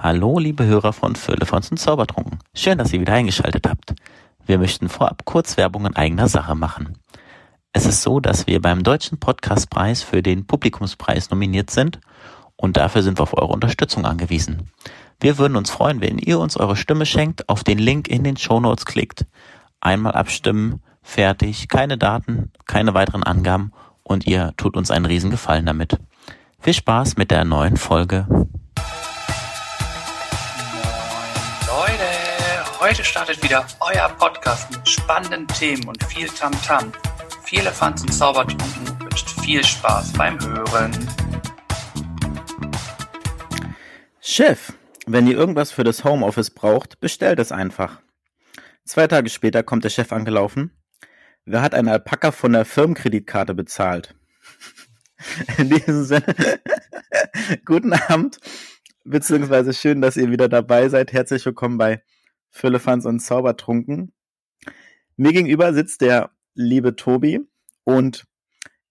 Hallo, liebe Hörer von Firlefanz und Zaubertrunken. Schön, dass ihr wieder eingeschaltet habt. Wir möchten vorab kurz Werbung in eigener Sache machen. Es ist so, dass wir beim Deutschen Podcastpreis für den Publikumspreis nominiert sind und dafür sind wir auf eure Unterstützung angewiesen. Wir würden uns freuen, wenn ihr uns eure Stimme schenkt, auf den Link in den Show Notes klickt, einmal abstimmen, fertig, keine Daten, keine weiteren Angaben und ihr tut uns einen riesen Gefallen damit. Viel Spaß mit der neuen Folge. Heute startet wieder euer Podcast mit spannenden Themen und viel Tamtam. -Tam. Viele Fans und Zaubertrunken wünscht viel Spaß beim Hören. Chef, wenn ihr irgendwas für das Homeoffice braucht, bestellt es einfach. Zwei Tage später kommt der Chef angelaufen. Wer hat einen Alpaka von der Firmenkreditkarte bezahlt? In diesem Sinne, guten Abend, beziehungsweise schön, dass ihr wieder dabei seid. Herzlich willkommen bei Füllefans und Zaubertrunken. Mir gegenüber sitzt der liebe Tobi und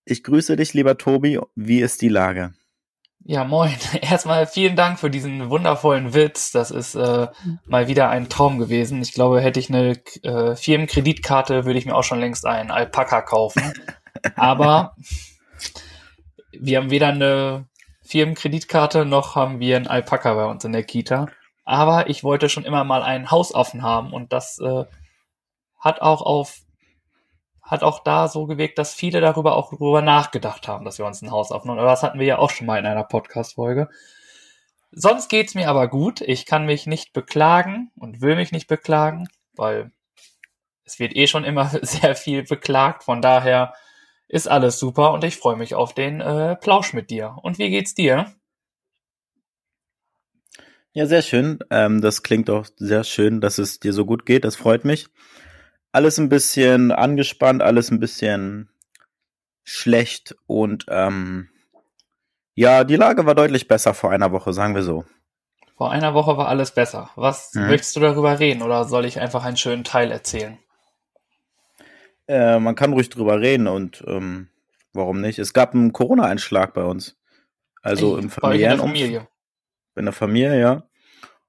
ich grüße dich, lieber Tobi. Wie ist die Lage? Ja, moin. Erstmal vielen Dank für diesen wundervollen Witz. Das ist äh, mal wieder ein Traum gewesen. Ich glaube, hätte ich eine äh, Firmenkreditkarte, würde ich mir auch schon längst einen Alpaka kaufen. Aber wir haben weder eine Firmenkreditkarte noch haben wir einen Alpaka bei uns in der Kita. Aber ich wollte schon immer mal einen Hausaffen haben und das äh, hat auch auf hat auch da so gewirkt, dass viele darüber auch darüber nachgedacht haben, dass wir uns ein Haus aufnehmen. Aber das hatten wir ja auch schon mal in einer Podcast-Folge. Sonst geht's mir aber gut. Ich kann mich nicht beklagen und will mich nicht beklagen, weil es wird eh schon immer sehr viel beklagt. Von daher ist alles super und ich freue mich auf den äh, Plausch mit dir. Und wie geht's dir? Ja, sehr schön. Ähm, das klingt auch sehr schön, dass es dir so gut geht. Das freut mich alles ein bisschen angespannt, alles ein bisschen schlecht und ähm, ja, die Lage war deutlich besser vor einer Woche, sagen wir so. Vor einer Woche war alles besser. Was mhm. möchtest du darüber reden oder soll ich einfach einen schönen Teil erzählen? Äh, man kann ruhig drüber reden und ähm, warum nicht? Es gab einen Corona-Einschlag bei uns. Also Ey, im familiären in der Familie. In der Familie, ja.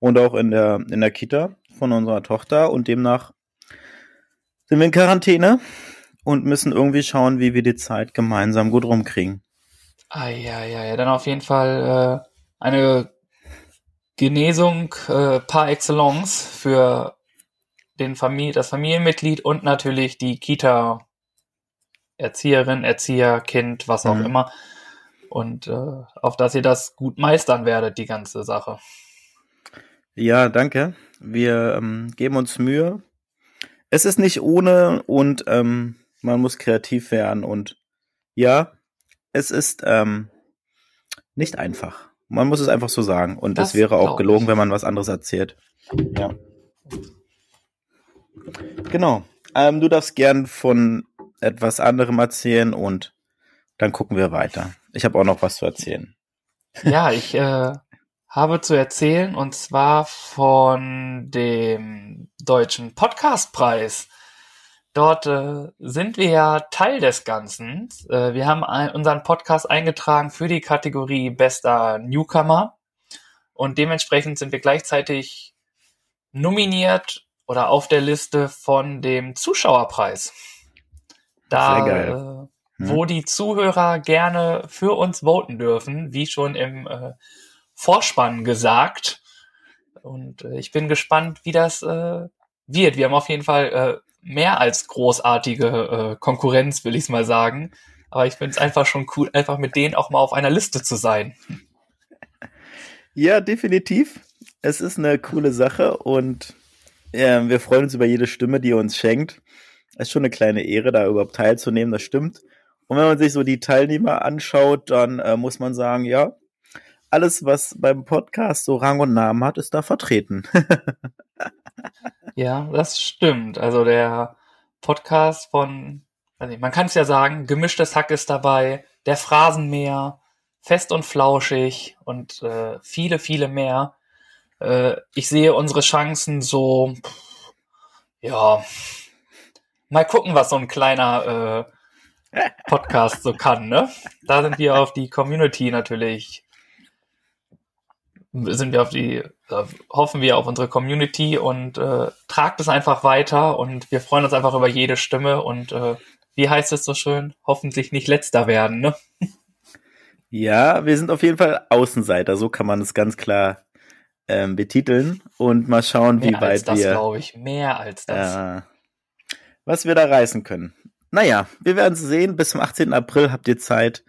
Und auch in der, in der Kita von unserer Tochter und demnach sind wir in Quarantäne und müssen irgendwie schauen, wie wir die Zeit gemeinsam gut rumkriegen. Ah, ja, ja, ja, dann auf jeden Fall äh, eine Genesung äh, par excellence für den Familie, das Familienmitglied und natürlich die Kita Erzieherin, Erzieher, Kind, was auch mhm. immer. Und äh, auf dass ihr das gut meistern werdet, die ganze Sache. Ja, danke. Wir ähm, geben uns Mühe es ist nicht ohne und ähm, man muss kreativ werden und ja, es ist ähm, nicht einfach. Man muss es einfach so sagen. Und es wäre auch gelogen, ich. wenn man was anderes erzählt. Ja. Genau. Ähm, du darfst gern von etwas anderem erzählen und dann gucken wir weiter. Ich habe auch noch was zu erzählen. Ja, ich äh, habe zu erzählen und zwar von dem Deutschen Podcastpreis. Dort äh, sind wir ja Teil des Ganzen. Äh, wir haben ein, unseren Podcast eingetragen für die Kategorie Bester Newcomer und dementsprechend sind wir gleichzeitig nominiert oder auf der Liste von dem Zuschauerpreis. Da, Sehr geil. Äh, hm. wo die Zuhörer gerne für uns voten dürfen, wie schon im äh, Vorspann gesagt. Und äh, ich bin gespannt, wie das äh, wird. Wir haben auf jeden Fall äh, mehr als großartige äh, Konkurrenz, will ich es mal sagen. Aber ich finde es einfach schon cool, einfach mit denen auch mal auf einer Liste zu sein. Ja, definitiv. Es ist eine coole Sache und äh, wir freuen uns über jede Stimme, die ihr uns schenkt. Es ist schon eine kleine Ehre, da überhaupt teilzunehmen, das stimmt. Und wenn man sich so die Teilnehmer anschaut, dann äh, muss man sagen, ja, alles, was beim Podcast so Rang und Namen hat, ist da vertreten. ja, das stimmt. Also der Podcast von, also man kann es ja sagen, gemischtes Hack ist dabei, der Phrasenmäher, fest und flauschig und äh, viele, viele mehr. Äh, ich sehe unsere Chancen so, ja, mal gucken, was so ein kleiner äh, Podcast so kann, ne? Da sind wir auf die Community natürlich sind wir auf die, hoffen wir auf unsere Community und äh, tragt es einfach weiter und wir freuen uns einfach über jede Stimme und äh, wie heißt es so schön? Hoffentlich nicht letzter werden, ne? Ja, wir sind auf jeden Fall Außenseiter, so kann man es ganz klar ähm, betiteln und mal schauen, Mehr wie als weit das, wir, glaube ich. Mehr als das. äh, was wir da reißen können. Naja, wir werden es sehen. Bis zum 18. April habt ihr Zeit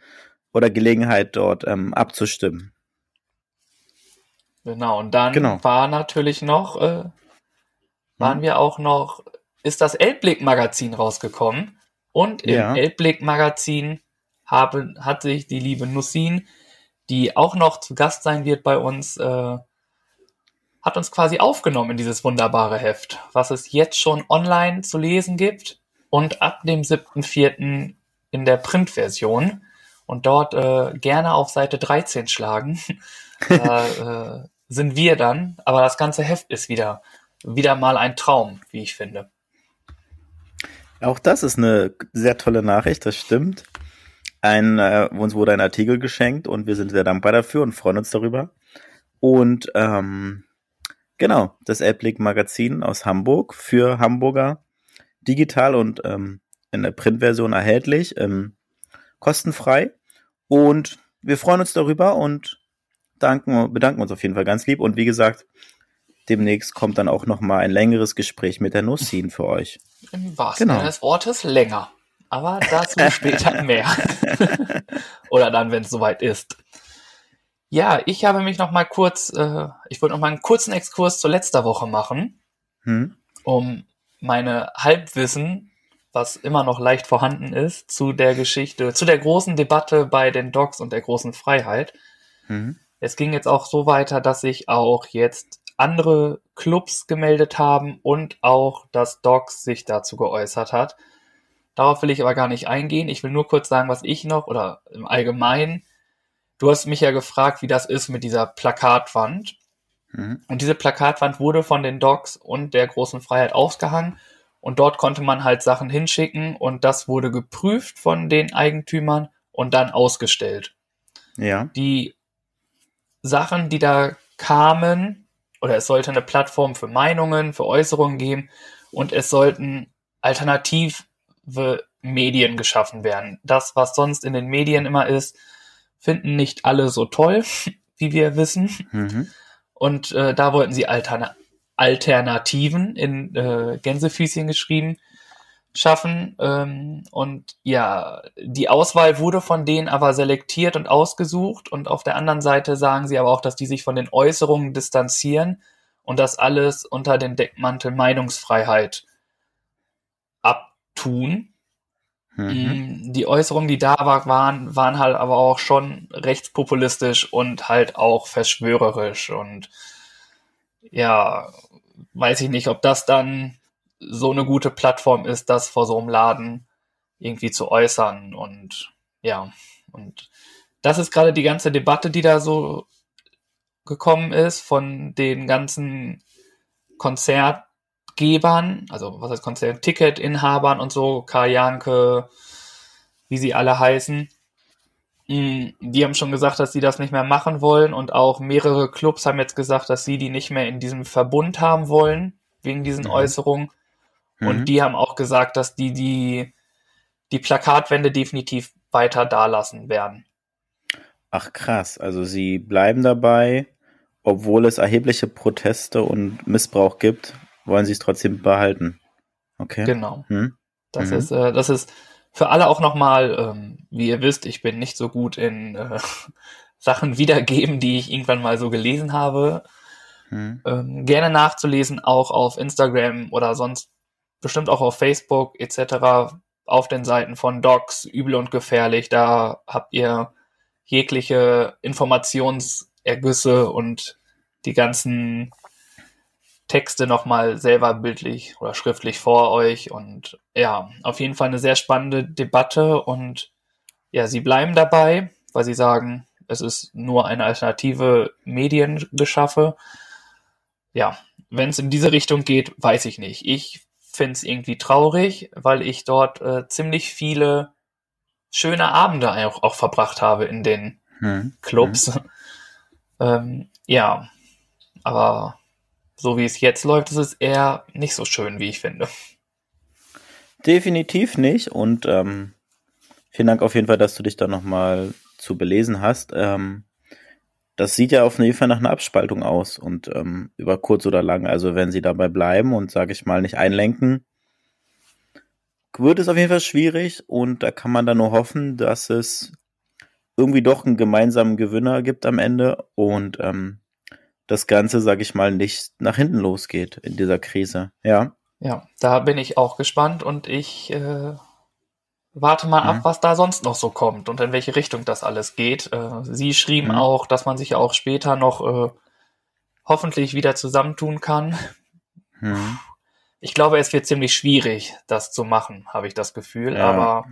oder Gelegenheit, dort ähm, abzustimmen. Genau, und dann Genau. war natürlich noch, äh, waren Hm. wir auch noch, ist das Elbblick-Magazin rausgekommen. Und im Ja. Elbblick-Magazin habe, hat sich die liebe Nussin, die auch noch zu Gast sein wird bei uns, äh, hat uns quasi aufgenommen in dieses wunderbare Heft, was es jetzt schon online zu lesen gibt und ab dem 7.4. in der Printversion. Und dort äh, gerne auf Seite 13 schlagen. da äh, sind wir dann, aber das ganze Heft ist wieder, wieder mal ein Traum, wie ich finde. Auch das ist eine sehr tolle Nachricht, das stimmt. Ein, äh, uns wurde ein Artikel geschenkt und wir sind sehr dankbar dafür und freuen uns darüber. Und ähm, genau, das Elbblick Magazin aus Hamburg für Hamburger digital und ähm, in der Printversion erhältlich, ähm, kostenfrei. Und wir freuen uns darüber und danken, bedanken uns auf jeden Fall ganz lieb. Und wie gesagt, demnächst kommt dann auch noch mal ein längeres Gespräch mit der Nussin für euch. Im wahrsten Genau. Sinne des Wortes länger. Aber dazu später mehr. Oder dann, wenn es soweit ist. Ja, ich habe mich noch mal kurz, äh, ich wollte noch mal einen kurzen Exkurs zur letzter Woche machen, Hm? um meine Halbwissen, was immer noch leicht vorhanden ist, zu der Geschichte, zu der großen Debatte bei den Dogs und der großen Freiheit. Hm? Es ging jetzt auch so weiter, dass sich auch jetzt andere Clubs gemeldet haben und auch das Docs sich dazu geäußert hat. Darauf will ich aber gar nicht eingehen. Ich will nur kurz sagen, was ich noch oder im Allgemeinen. Du hast mich ja gefragt, wie das ist mit dieser Plakatwand. Hm? Und diese Plakatwand wurde von den Docs und der großen Freiheit ausgehangen. Und dort konnte man halt Sachen hinschicken und das wurde geprüft von den Eigentümern und dann ausgestellt Ja. die Sachen, die da kamen, oder es sollte eine Plattform für Meinungen, für Äußerungen geben und es sollten alternative Medien geschaffen werden. Das, was sonst in den Medien immer ist, finden nicht alle so toll, wie wir wissen. Mhm. Und äh, da wollten sie Alterna Alternativen in äh, Gänsefüßchen geschrieben schaffen. Ähm, und ja, die Auswahl wurde von denen aber selektiert und ausgesucht. Und auf der anderen Seite sagen sie aber auch, dass die sich von den Äußerungen distanzieren und das alles unter den Deckmantel Meinungsfreiheit abtun. Mhm. Mm, Die Äußerungen, die da war, waren, waren halt aber auch schon rechtspopulistisch und halt auch verschwörerisch. Und ja, weiß ich nicht, ob das dann so eine gute Plattform ist, das vor so einem Laden irgendwie zu äußern. Und ja, und das ist gerade die ganze Debatte, die da so gekommen ist von den ganzen Konzertgebern, also was heißt Konzert, Ticketinhabern und so, Karl Janke, wie sie alle heißen. Mm, Die haben schon gesagt, dass sie das nicht mehr machen wollen und auch mehrere Clubs haben jetzt gesagt, dass sie die nicht mehr in diesem Verbund haben wollen, wegen diesen Mhm. Äußerungen. Mhm. Und die haben auch gesagt, dass die die, die Plakatwände definitiv weiter dalassen werden. Ach krass, also sie bleiben dabei, obwohl es erhebliche Proteste und Missbrauch gibt, wollen sie es trotzdem behalten. Okay. Genau. Hm? Das Mhm. ist, äh, das ist für alle auch nochmal, ähm, wie ihr wisst, ich bin nicht so gut in äh, Sachen wiedergeben, die ich irgendwann mal so gelesen habe. Hm? Ähm, gerne nachzulesen, auch auf Instagram oder sonst bestimmt auch auf Facebook etc. auf den Seiten von Docs, Übel und Gefährlich. Da habt ihr jegliche Informationsergüsse und die ganzen Texte nochmal selber bildlich oder schriftlich vor euch. Und ja, auf jeden Fall eine sehr spannende Debatte. Und ja, sie bleiben dabei, weil sie sagen, es ist nur eine alternative Mediengeschaffe. Ja, wenn es in diese Richtung geht, weiß ich nicht. Ich finde es irgendwie traurig, weil ich dort äh, ziemlich viele schöne Abende auch, auch verbracht habe in den Hm? Clubs. Ähm, ja, aber so wie es jetzt läuft, ist es eher nicht so schön, wie ich finde. Definitiv nicht. Und ähm, vielen Dank auf jeden Fall, dass du dich da nochmal zu belesen hast. Ähm, das sieht ja auf jeden Fall nach einer Abspaltung aus und ähm, über kurz oder lang. Also wenn sie dabei bleiben und sage ich mal nicht einlenken, wird es auf jeden Fall schwierig und da kann man dann nur hoffen, dass es irgendwie doch einen gemeinsamen Gewinner gibt am Ende und ähm, das Ganze, sage ich mal, nicht nach hinten losgeht in dieser Krise. Ja. Ja, da bin ich auch gespannt und ich äh, warte mal mhm. ab, was da sonst noch so kommt und in welche Richtung das alles geht. Äh, Sie schrieben mhm. auch, dass man sich ja auch später noch äh, hoffentlich wieder zusammentun kann. Mhm. Ich glaube, es wird ziemlich schwierig, das zu machen, habe ich das Gefühl. Ja. Aber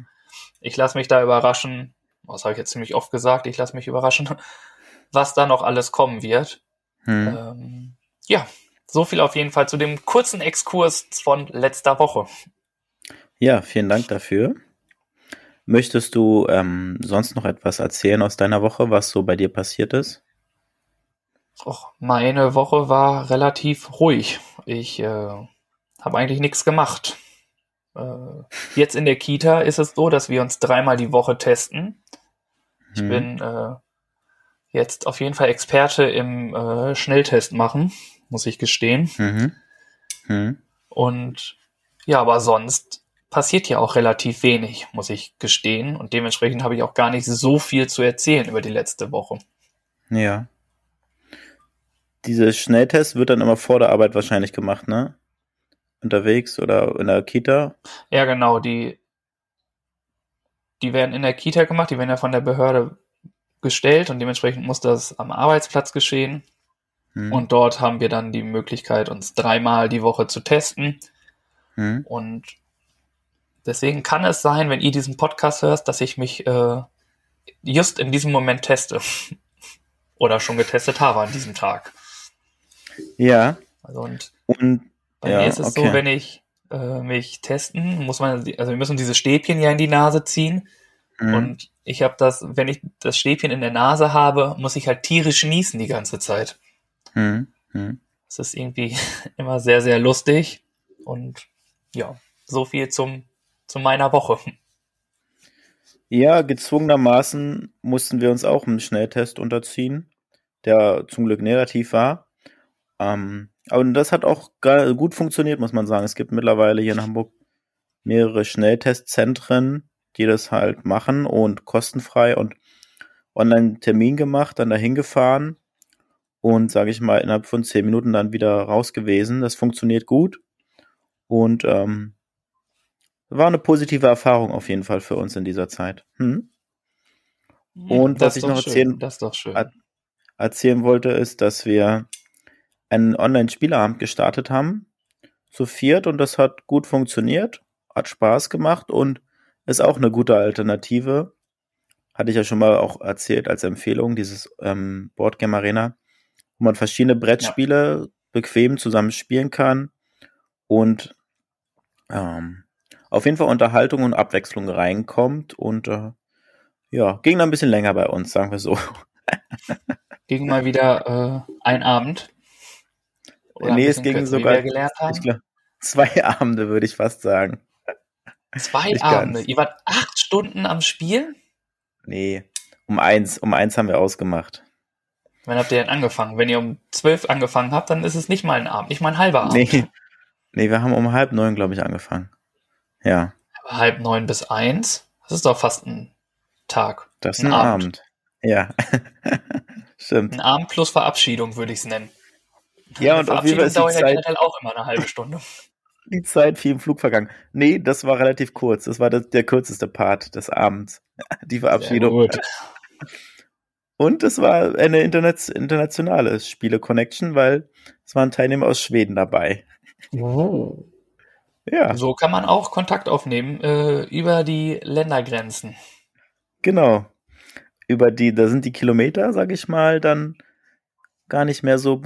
ich lasse mich da überraschen. Das habe ich jetzt ziemlich oft gesagt. Ich lasse mich überraschen, was da noch alles kommen wird. Mhm. Ähm, ja, so viel auf jeden Fall zu dem kurzen Exkurs von letzter Woche. Ja, vielen Dank dafür. Möchtest du ähm, sonst noch etwas erzählen aus deiner Woche, was so bei dir passiert ist? Och, meine Woche war relativ ruhig. Ich äh, habe eigentlich nichts gemacht. Äh, jetzt in der Kita ist es so, dass wir uns dreimal die Woche testen. Ich hm. bin äh, jetzt auf jeden Fall Experte im äh, Schnelltest machen muss ich gestehen. Mhm. Mhm. Und ja, aber sonst passiert ja auch relativ wenig, muss ich gestehen. Und dementsprechend habe ich auch gar nicht so viel zu erzählen über die letzte Woche. Ja. Dieser Schnelltest wird dann immer vor der Arbeit wahrscheinlich gemacht, ne? Unterwegs oder in der Kita? Ja, genau. Die, die werden in der Kita gemacht, die werden ja von der Behörde gestellt und dementsprechend muss das am Arbeitsplatz geschehen. Mhm. Und dort haben wir dann die Möglichkeit, uns dreimal die Woche zu testen. Mhm. Und deswegen kann es sein, wenn ihr diesen Podcast hörst, dass ich mich äh, just in diesem Moment teste. Oder schon getestet habe an diesem Tag. Ja. Also und, und bei ja, mir ist es okay. so, wenn ich äh, mich testen, muss man, also wir müssen diese Stäbchen ja in die Nase ziehen. Mhm. Und ich habe das, wenn ich das Stäbchen in der Nase habe, muss ich halt tierisch niesen die ganze Zeit. Mhm. Mhm. Es ist irgendwie immer sehr, sehr lustig. Und ja, so viel zum, zu meiner Woche. Ja, gezwungenermaßen mussten wir uns auch einem Schnelltest unterziehen, der zum Glück negativ war. Ähm, aber das hat auch gut funktioniert, muss man sagen. Es gibt mittlerweile hier in Hamburg mehrere Schnelltestzentren, die das halt machen und kostenfrei und online Termin gemacht, dann dahin gefahren und sage ich mal innerhalb von zehn Minuten dann wieder raus gewesen. Das funktioniert gut und ähm, war eine positive Erfahrung auf jeden Fall für uns in dieser Zeit. Hm? Und das was ich noch erzählen, erzählen wollte, ist, dass wir einen Online-Spieleabend gestartet haben, zu viert, und das hat gut funktioniert, hat Spaß gemacht und ist auch eine gute Alternative. Hatte ich ja schon mal auch erzählt als Empfehlung, dieses ähm, Boardgame Arena wo man verschiedene Brettspiele ja. bequem zusammen spielen kann und ähm, auf jeden Fall Unterhaltung und Abwechslung reinkommt und äh, ja, ging dann ein bisschen länger bei uns, sagen wir so. ging mal wieder äh, ein Abend. Oder nee, es ging sogar, ich glaub, zwei Abende, würde ich fast sagen. Zwei Nicht Abende? Ganz. Ihr wart acht Stunden am Spiel? Nee, um eins, um eins haben wir ausgemacht. Wann habt ihr denn angefangen? Wenn ihr um zwölf angefangen habt, dann ist es nicht mal ein Abend, nicht mal ein halber Abend. Nee, nee wir haben um halb neun, glaube ich, angefangen. Ja. Aber halb neun bis eins? Das ist doch fast ein Tag. Das ist ein, ein Abend. Abend. Ja. Stimmt. Ein Abend plus Verabschiedung, würde ich es nennen. Ja, und auf jeden Fall ist dauert die Zeit, ja auch immer eine halbe Stunde. Die Zeit viel im Flug vergangen. Nee, das war relativ kurz. Das war das, der kürzeste Part des Abends. Die Verabschiedung. Sehr gut. Und es war eine Internet internationale Spiele-Connection, weil es waren Teilnehmer aus Schweden dabei. Oh. Ja. So kann man auch Kontakt aufnehmen äh, über die Ländergrenzen. Genau. Über die, da sind die Kilometer, sag ich mal, dann gar nicht mehr so,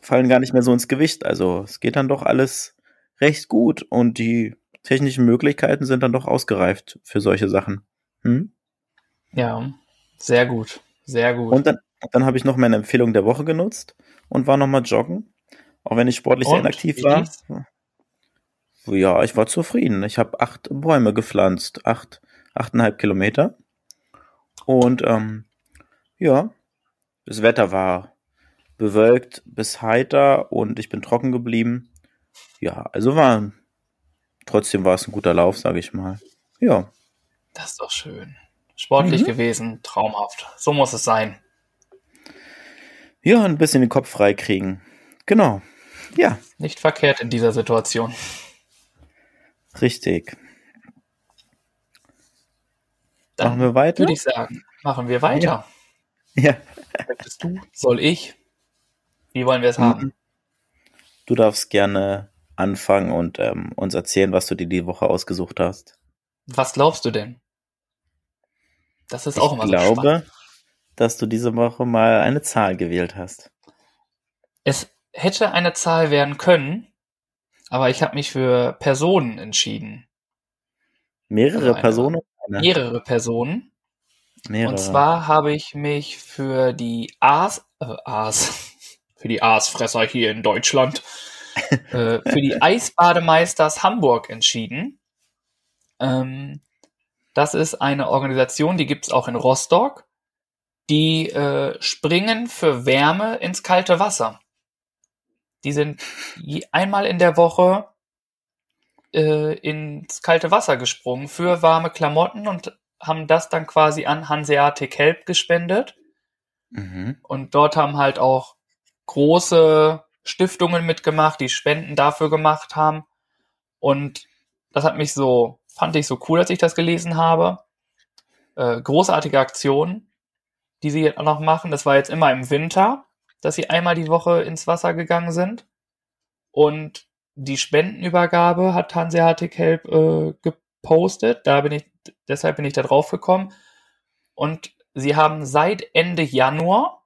fallen gar nicht mehr so ins Gewicht. Also es geht dann doch alles recht gut und die technischen Möglichkeiten sind dann doch ausgereift für solche Sachen. Hm? Ja, sehr gut. Sehr gut. Und dann, Dann habe ich noch meine Empfehlung der Woche genutzt und war nochmal joggen. Auch wenn ich sportlich sehr Und? inaktiv Wie war. lief's? Ja, ich war zufrieden. Ich habe acht Bäume gepflanzt. Acht, achteinhalb Kilometer. Und ähm, ja, das Wetter war bewölkt bis heiter und ich bin trocken geblieben. Ja, also war trotzdem war es ein guter Lauf, sage ich mal. Ja, Das ist doch schön. Sportlich Mhm. gewesen, traumhaft. So muss es sein. ja, ein bisschen den Kopf frei kriegen. Genau. Ja, Nicht verkehrt in dieser Situation. richtig. Dann Machen wir weiter? würde ich sagen, machen wir weiter. Ja. Möchtest du? Soll ich? Wie wollen wir es haben? Du darfst gerne anfangen und ähm, uns erzählen, was du dir die Woche ausgesucht hast. Was glaubst du denn? Das ist auch ich immer so spannend. glaube, dass du diese Woche mal eine Zahl gewählt hast. Es hätte eine Zahl werden können, aber ich habe mich für Personen entschieden. Mehrere Also eine- Personen? Mehrere Personen. Mehrere. Und zwar habe ich mich für die Aas, äh, Aas, für die Aasfresser hier in Deutschland, äh, für die Eisbademeisters Hamburg entschieden. Ähm, das ist eine Organisation, die gibt's auch in Rostock. Die äh, springen für Wärme ins kalte Wasser. Die sind einmal in der Woche äh, ins kalte Wasser gesprungen für warme Klamotten und haben das dann quasi an Hanseatic Help gespendet. Mhm. Und dort haben halt auch große Stiftungen mitgemacht, die Spenden dafür gemacht haben. Und das hat mich so, fand ich so cool, als ich das gelesen habe. Äh, großartige Aktion, die sie jetzt auch noch machen. Das war jetzt immer im Winter, dass sie einmal die Woche ins Wasser gegangen sind. Und die Spendenübergabe hat Hanseatic Help äh, gepostet. Da bin ich, deshalb bin ich da drauf gekommen. Und sie haben seit Ende Januar,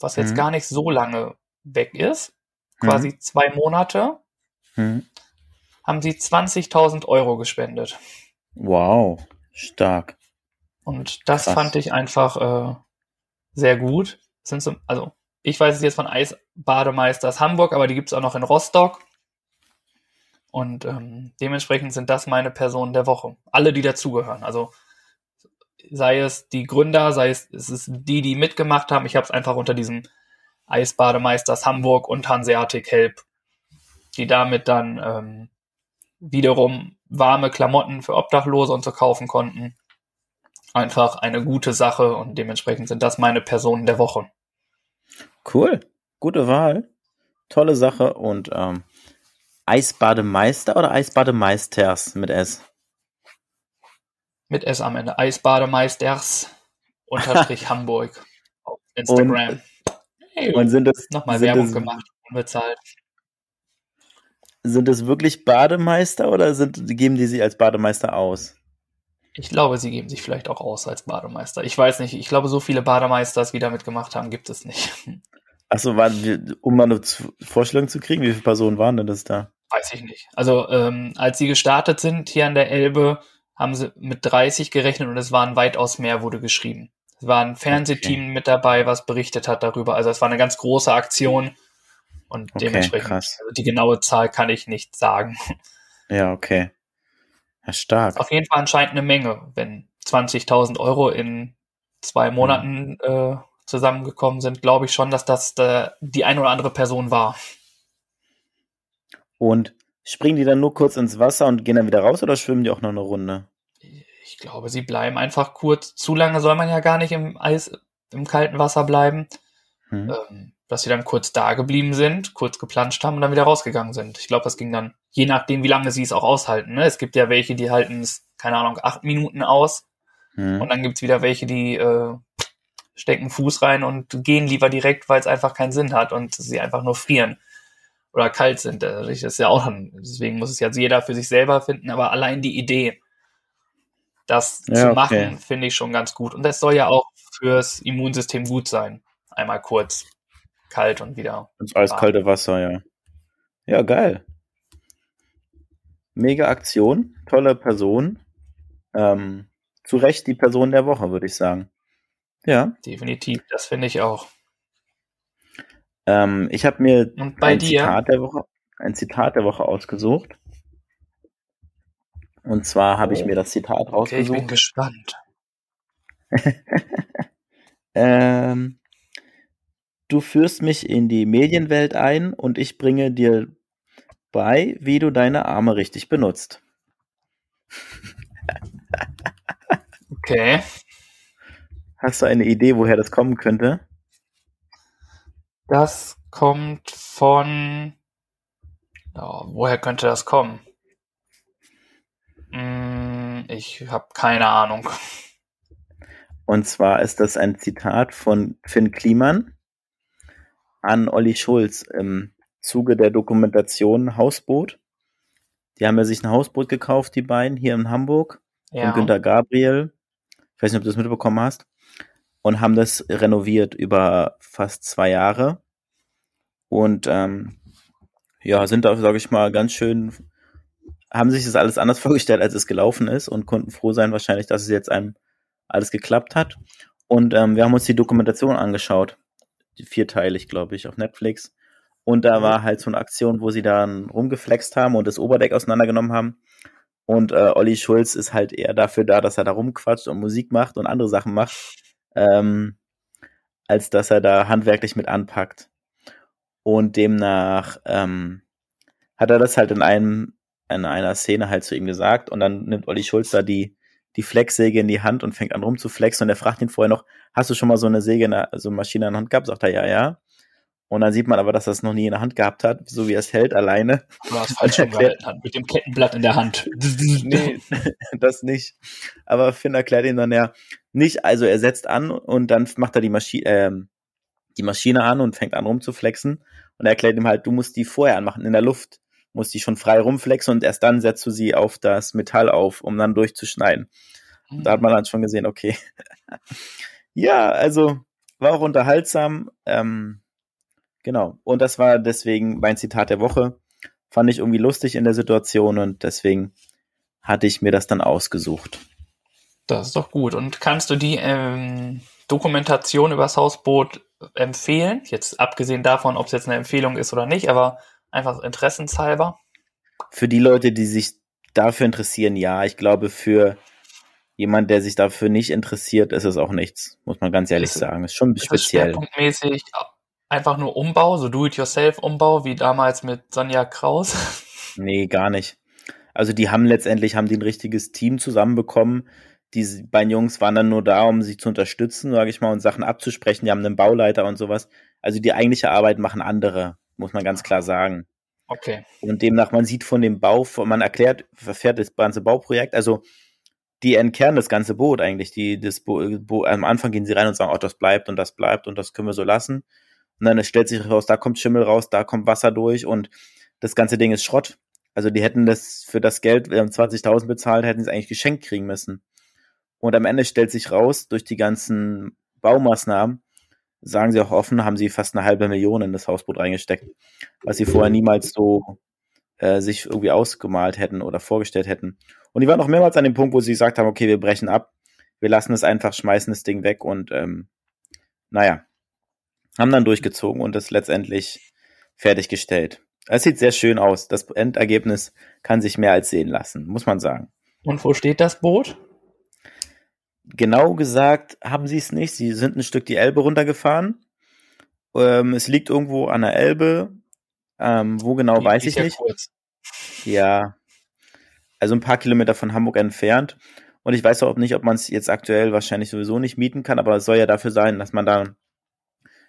was jetzt Mhm. gar nicht so lange weg ist, quasi zwei Monate, Mhm. haben sie 20.000 Euro gespendet. Wow, stark. Und das Krass. fand ich einfach äh, sehr gut. Sind so, also ich weiß es jetzt von Eisbademeisters Hamburg, aber die gibt es auch noch in Rostock. Und ähm, dementsprechend sind das meine Personen der Woche. Alle, die dazugehören. Also sei es die Gründer, sei es, es ist die, die mitgemacht haben. Ich habe es einfach unter diesem Eisbademeisters Hamburg und Hanseatic Help, die damit dann ähm, wiederum warme Klamotten für Obdachlose und so kaufen konnten. Einfach eine gute Sache und dementsprechend sind das meine Personen der Woche. Cool. Gute Wahl. Tolle Sache. Und ähm, Eisbademeister oder Eisbademeisters mit S? Mit S am Ende. Eisbademeisters unterstrich Hamburg auf Instagram. Hey, Und sind das, nochmal Werbung das, gemacht, unbezahlt. sind das wirklich Bademeister oder sind, geben die sich als Bademeister aus? Ich glaube, sie geben sich vielleicht auch aus als Bademeister. Ich weiß nicht. Ich glaube, so viele Bademeisters, wie da mitgemacht haben, gibt es nicht. Achso, um mal eine Vorstellung zu kriegen, wie viele Personen waren denn das da? Weiß ich nicht. Also, ähm, als sie gestartet sind hier an der Elbe, haben sie mit 30 gerechnet und es waren weitaus mehr, wurde geschrieben. Es war ein Fernsehteam mit dabei, was berichtet hat darüber. Also es war eine ganz große Aktion und Okay, dementsprechend, krass. also die genaue Zahl kann ich nicht sagen. Ja, okay. Ja, stark. Auf jeden Fall anscheinend eine Menge, wenn 20.000 Euro in zwei Monaten äh, zusammengekommen sind, glaube ich schon, dass das äh, die ein oder andere Person war. Und springen die dann nur kurz ins Wasser und gehen dann wieder raus oder schwimmen die auch noch eine Runde? Ich glaube, sie bleiben einfach kurz. Zu lange soll man ja gar nicht im Eis, im kalten Wasser bleiben. Hm. Ähm, dass sie dann kurz da geblieben sind, kurz geplanscht haben und dann wieder rausgegangen sind. Ich glaube, das ging dann, je nachdem, wie lange sie es auch aushalten. Ne? Es gibt ja welche, die halten es, keine Ahnung, acht Minuten aus. Hm. Und dann gibt's wieder welche, die äh, stecken Fuß rein und gehen lieber direkt, weil es einfach keinen Sinn hat und sie einfach nur frieren oder kalt sind. Also Das ist ja auch, deswegen muss es jetzt jeder für sich selber finden, aber allein die Idee, das Ja, zu okay. machen, finde ich schon ganz gut. Und das soll ja auch fürs Immunsystem gut sein. Einmal kurz kalt und wieder. Ins eiskalte Wasser, ja. Ja, geil. Mega Aktion, tolle Person. Ähm, zu Recht die Person der Woche, würde ich sagen. Ja. Definitiv, das finde ich auch. Ähm, ich habe mir ein Zitat, der Woche, ein Zitat der Woche ausgesucht. Und zwar habe ich oh. mir das Zitat rausgesucht. Okay, ich bin gespannt. ähm, du führst mich in die Medienwelt ein und ich bringe dir bei, wie du deine Arme richtig benutzt. okay. Hast du eine Idee, woher das kommen könnte? Das kommt von. Oh, woher könnte das kommen? Hm, ich habe keine Ahnung. Und zwar ist das ein Zitat von Finn Kliman an Olli Schulz im Zuge der Dokumentation Hausboot. Die haben ja sich ein Hausboot gekauft, die beiden, hier in Hamburg. Ja. Von Günter Gabriel. Ich weiß nicht, ob du das mitbekommen hast. Und haben das renoviert über fast zwei Jahre. Und ähm, ja, sind da, sage ich mal, ganz schön haben sich das alles anders vorgestellt, als es gelaufen ist und konnten froh sein wahrscheinlich, dass es jetzt einem alles geklappt hat. Und ähm, wir haben uns die Dokumentation angeschaut, die vierteilig, glaube ich, auf Netflix. Und da war halt so eine Aktion, wo sie dann rumgeflext haben und das Oberdeck auseinandergenommen haben. Und äh, Olli Schulz ist halt eher dafür da, dass er da rumquatscht und Musik macht und andere Sachen macht, ähm, als dass er da handwerklich mit anpackt. Und demnach ähm, hat er das halt in einem in einer Szene halt zu ihm gesagt und dann nimmt Olli Schulz da die, die Flexsäge in die Hand und fängt an rumzuflexen und er fragt ihn vorher noch, hast du schon mal so eine Säge, eine, so eine Maschine in der Hand gehabt? Sagt er, ja, ja. Und dann sieht man aber, dass er es noch nie in der Hand gehabt hat, so wie er es hält, alleine. Oder es falsch gehalten hat, mit dem Kettenblatt in der Hand. nee, das nicht. Aber Finn erklärt ihm dann ja nicht, also er setzt an und dann macht er die Maschine, äh, die Maschine an und fängt an rumzuflexen und er erklärt ihm halt, du musst die vorher anmachen, in der Luft muss die schon frei rumflexen und erst dann setzt du sie auf das Metall auf, um dann durchzuschneiden. Und da hat man dann schon gesehen, okay. ja, also war auch unterhaltsam. Ähm, genau. Und das war deswegen mein Zitat der Woche. Fand ich irgendwie lustig in der Situation und deswegen hatte ich mir das dann ausgesucht. Das ist doch gut. Und kannst du die ähm, Dokumentation über das Hausboot empfehlen? Jetzt abgesehen davon, ob es jetzt eine Empfehlung ist oder nicht, aber Einfach interessenshalber. Für die Leute, die sich dafür interessieren, ja. Ich glaube, für jemand, der sich dafür nicht interessiert, ist es auch nichts, muss man ganz ehrlich ist, sagen. Ist schon ist speziell. schwerpunktmäßig einfach nur Umbau, so Do-it-yourself-Umbau, wie damals mit Sonja Kraus? Nee, gar nicht. Also die haben letztendlich haben die ein richtiges Team zusammenbekommen. Die beiden Jungs waren dann nur da, um sich zu unterstützen, sage ich mal, und Sachen abzusprechen. Die haben einen Bauleiter und sowas. Also die eigentliche Arbeit machen andere muss man ganz klar sagen. Okay. Und demnach, man sieht von dem Bau, man erklärt, verfährt das ganze Bauprojekt, also die entkernen das ganze Boot eigentlich. Die, das Bo, Bo, am Anfang gehen sie rein und sagen, oh, das bleibt und das bleibt und das können wir so lassen. Und dann stellt sich raus, da kommt Schimmel raus, da kommt Wasser durch und das ganze Ding ist Schrott. Also die hätten das für das Geld, wir haben 20.000 bezahlt, hätten sie eigentlich geschenkt kriegen müssen. Und am Ende stellt sich raus, durch die ganzen Baumaßnahmen, sagen sie auch offen, haben sie fast eine halbe Million in das Hausboot reingesteckt, was sie vorher niemals so äh, sich irgendwie ausgemalt hätten oder vorgestellt hätten. Und die waren auch mehrmals an dem Punkt, wo sie gesagt haben, okay, wir brechen ab, wir lassen es einfach, schmeißen das Ding weg und ähm, naja, haben dann durchgezogen und es letztendlich fertiggestellt. Es sieht sehr schön aus. Das Endergebnis kann sich mehr als sehen lassen, muss man sagen. Und wo steht das Boot? Genau gesagt haben sie es nicht. Sie sind ein Stück die Elbe runtergefahren. Ähm, es liegt irgendwo an der Elbe. Ähm, wo genau, die, weiß ich nicht. Kurz. Ja, also ein paar Kilometer von Hamburg entfernt. Und ich weiß auch nicht, ob man es jetzt aktuell wahrscheinlich sowieso nicht mieten kann, aber es soll ja dafür sein, dass man da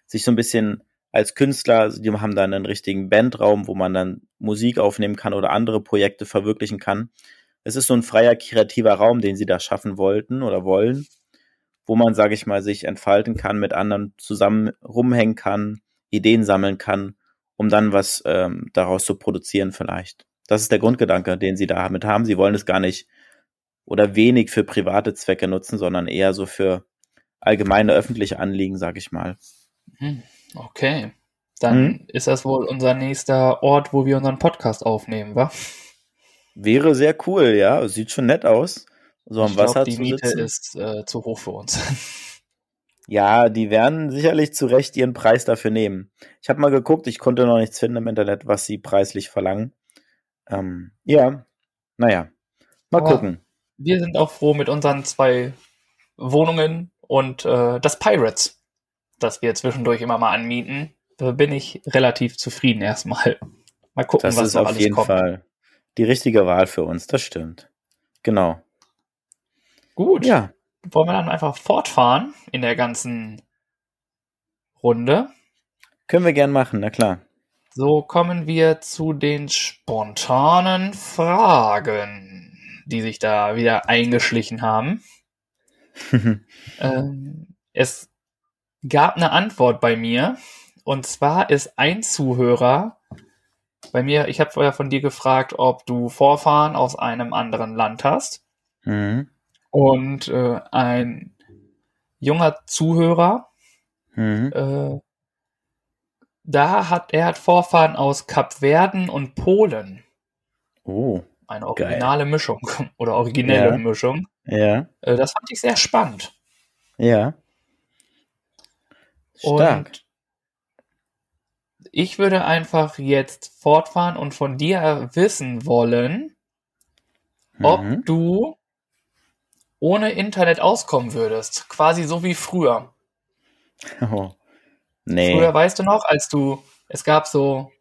sich so ein bisschen als Künstler, die haben dann einen richtigen Bandraum, wo man dann Musik aufnehmen kann oder andere Projekte verwirklichen kann es ist so ein freier, kreativer Raum, den sie da schaffen wollten oder wollen, wo man, sage ich mal, sich entfalten kann, mit anderen zusammen rumhängen kann, Ideen sammeln kann, um dann was ähm, daraus zu produzieren vielleicht. Das ist der Grundgedanke, den sie damit haben. Sie wollen es gar nicht oder wenig für private Zwecke nutzen, sondern eher so für allgemeine öffentliche Anliegen, sage ich mal. Hm, okay. Dann mhm. ist das wohl unser nächster Ort, wo wir unseren Podcast aufnehmen, wa? Wäre sehr cool, ja. Sieht schon nett aus. So am ich Wasser glaub, die Miete ist äh, zu hoch für uns. Ja, die werden sicherlich zu Recht ihren Preis dafür nehmen. Ich habe mal geguckt, ich konnte noch nichts finden im Internet, was sie preislich verlangen. Ähm, ja, naja, mal Aber gucken. Wir sind auch froh mit unseren zwei Wohnungen und äh, das Pirates, das wir zwischendurch immer mal anmieten. Da bin ich relativ zufrieden erstmal. Mal gucken, Das was ist auf alles jeden kommt. Fall die richtige Wahl für uns, das stimmt. Genau. Gut, Ja, wollen wir dann einfach fortfahren in der ganzen Runde. können wir gern machen, na klar. So kommen wir zu den spontanen Fragen, die sich da wieder eingeschlichen haben. Ähm, es gab eine Antwort bei mir. Und zwar ist ein Zuhörer bei mir, ich habe vorher von dir gefragt, ob du Vorfahren aus einem anderen Land hast. mhm. Und äh, ein junger Zuhörer, Mhm. äh, da hat er hat Vorfahren aus Kapverden und Polen. Oh, Eine originale Mischung oder originelle Ja. Mischung. ja, Äh, das fand ich sehr spannend. ja. Stark. Und ich würde einfach jetzt fortfahren und von dir wissen wollen, ob Mhm. du ohne Internet auskommen würdest. Quasi so wie früher. Oh. Nee. Früher weißt du noch, als du, es gab so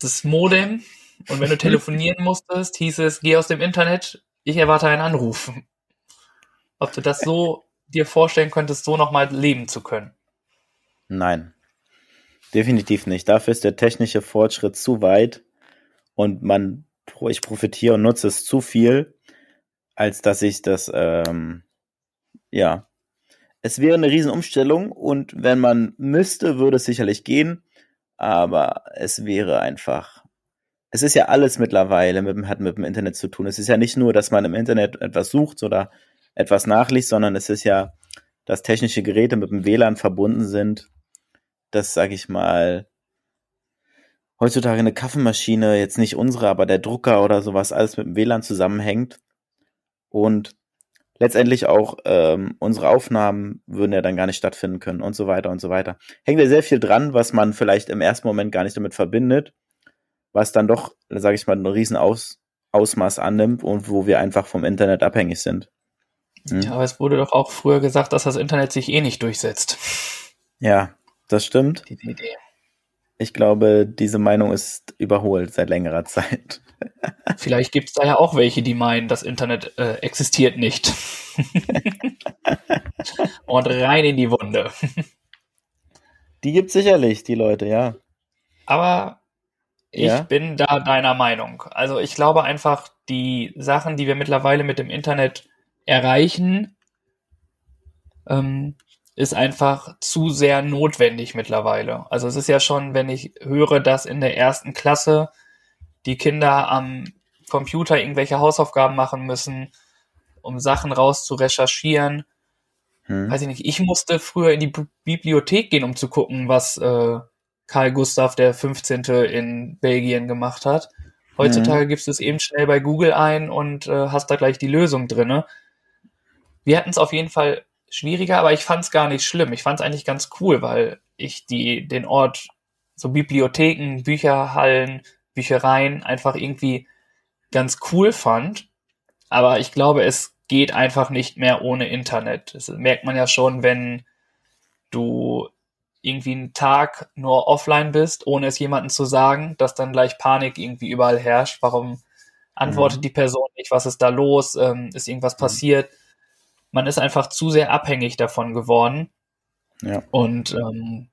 das Modem und wenn du telefonieren musstest, hieß es, geh aus dem Internet, ich erwarte einen Anruf. Ob du das so dir vorstellen könntest, so nochmal leben zu können. Nein. Definitiv nicht. Dafür ist der technische Fortschritt zu weit und man, ich profitiere und nutze es zu viel, als dass ich das, ähm, ja. Es wäre eine Riesenumstellung und wenn man müsste, würde es sicherlich gehen, aber es wäre einfach. Es ist ja alles mittlerweile mit, hat mit dem Internet zu tun. Es ist ja nicht nur, dass man im Internet etwas sucht oder etwas nachliest, sondern es ist ja, dass technische Geräte mit dem WLAN verbunden sind dass, sag ich mal, heutzutage eine Kaffeemaschine, jetzt nicht unsere, aber der Drucker oder sowas, alles mit dem WLAN zusammenhängt. Und letztendlich auch ähm, unsere Aufnahmen würden ja dann gar nicht stattfinden können und so weiter und so weiter. Hängt ja sehr viel dran, was man vielleicht im ersten Moment gar nicht damit verbindet, was dann doch, sage ich mal, ein riesen Aus Ausmaß annimmt und wo wir einfach vom Internet abhängig sind. Hm? Ja, aber es wurde doch auch früher gesagt, dass das Internet sich eh nicht durchsetzt. Ja, das stimmt. Diese Idee. Ich glaube, diese Meinung ist überholt seit längerer Zeit. Vielleicht gibt es da ja auch welche, die meinen, das Internet äh, existiert nicht. Und rein in die Wunde. Die gibt sicherlich, die Leute, ja. Aber ich Ja? bin da deiner Meinung. Also ich glaube einfach, die Sachen, die wir mittlerweile mit dem Internet erreichen, ähm, ist einfach zu sehr notwendig mittlerweile. Also es ist ja schon, wenn ich höre, dass in der ersten Klasse die Kinder am Computer irgendwelche Hausaufgaben machen müssen, um Sachen raus zu recherchieren. Hm. Weiß ich nicht, ich musste früher in die Bi- Bibliothek gehen, um zu gucken, was äh, Karl Gustav der 15. in Belgien gemacht hat. Heutzutage gibst du es eben schnell bei Google ein und äh, hast da gleich die Lösung drinne. Wir hatten es auf jeden Fall schwieriger, aber ich fand es gar nicht schlimm. Ich fand es eigentlich ganz cool, weil ich die, den Ort, so Bibliotheken, Bücherhallen, Büchereien einfach irgendwie ganz cool fand. Aber ich glaube, es geht einfach nicht mehr ohne Internet. Das merkt man ja schon, wenn du irgendwie einen Tag nur offline bist, ohne es jemandem zu sagen, dass dann gleich Panik irgendwie überall herrscht. Warum antwortet Mhm. die Person nicht? Was ist da los? Ähm, ist irgendwas Mhm. passiert? Man ist einfach zu sehr abhängig davon geworden. Ja. Und ähm,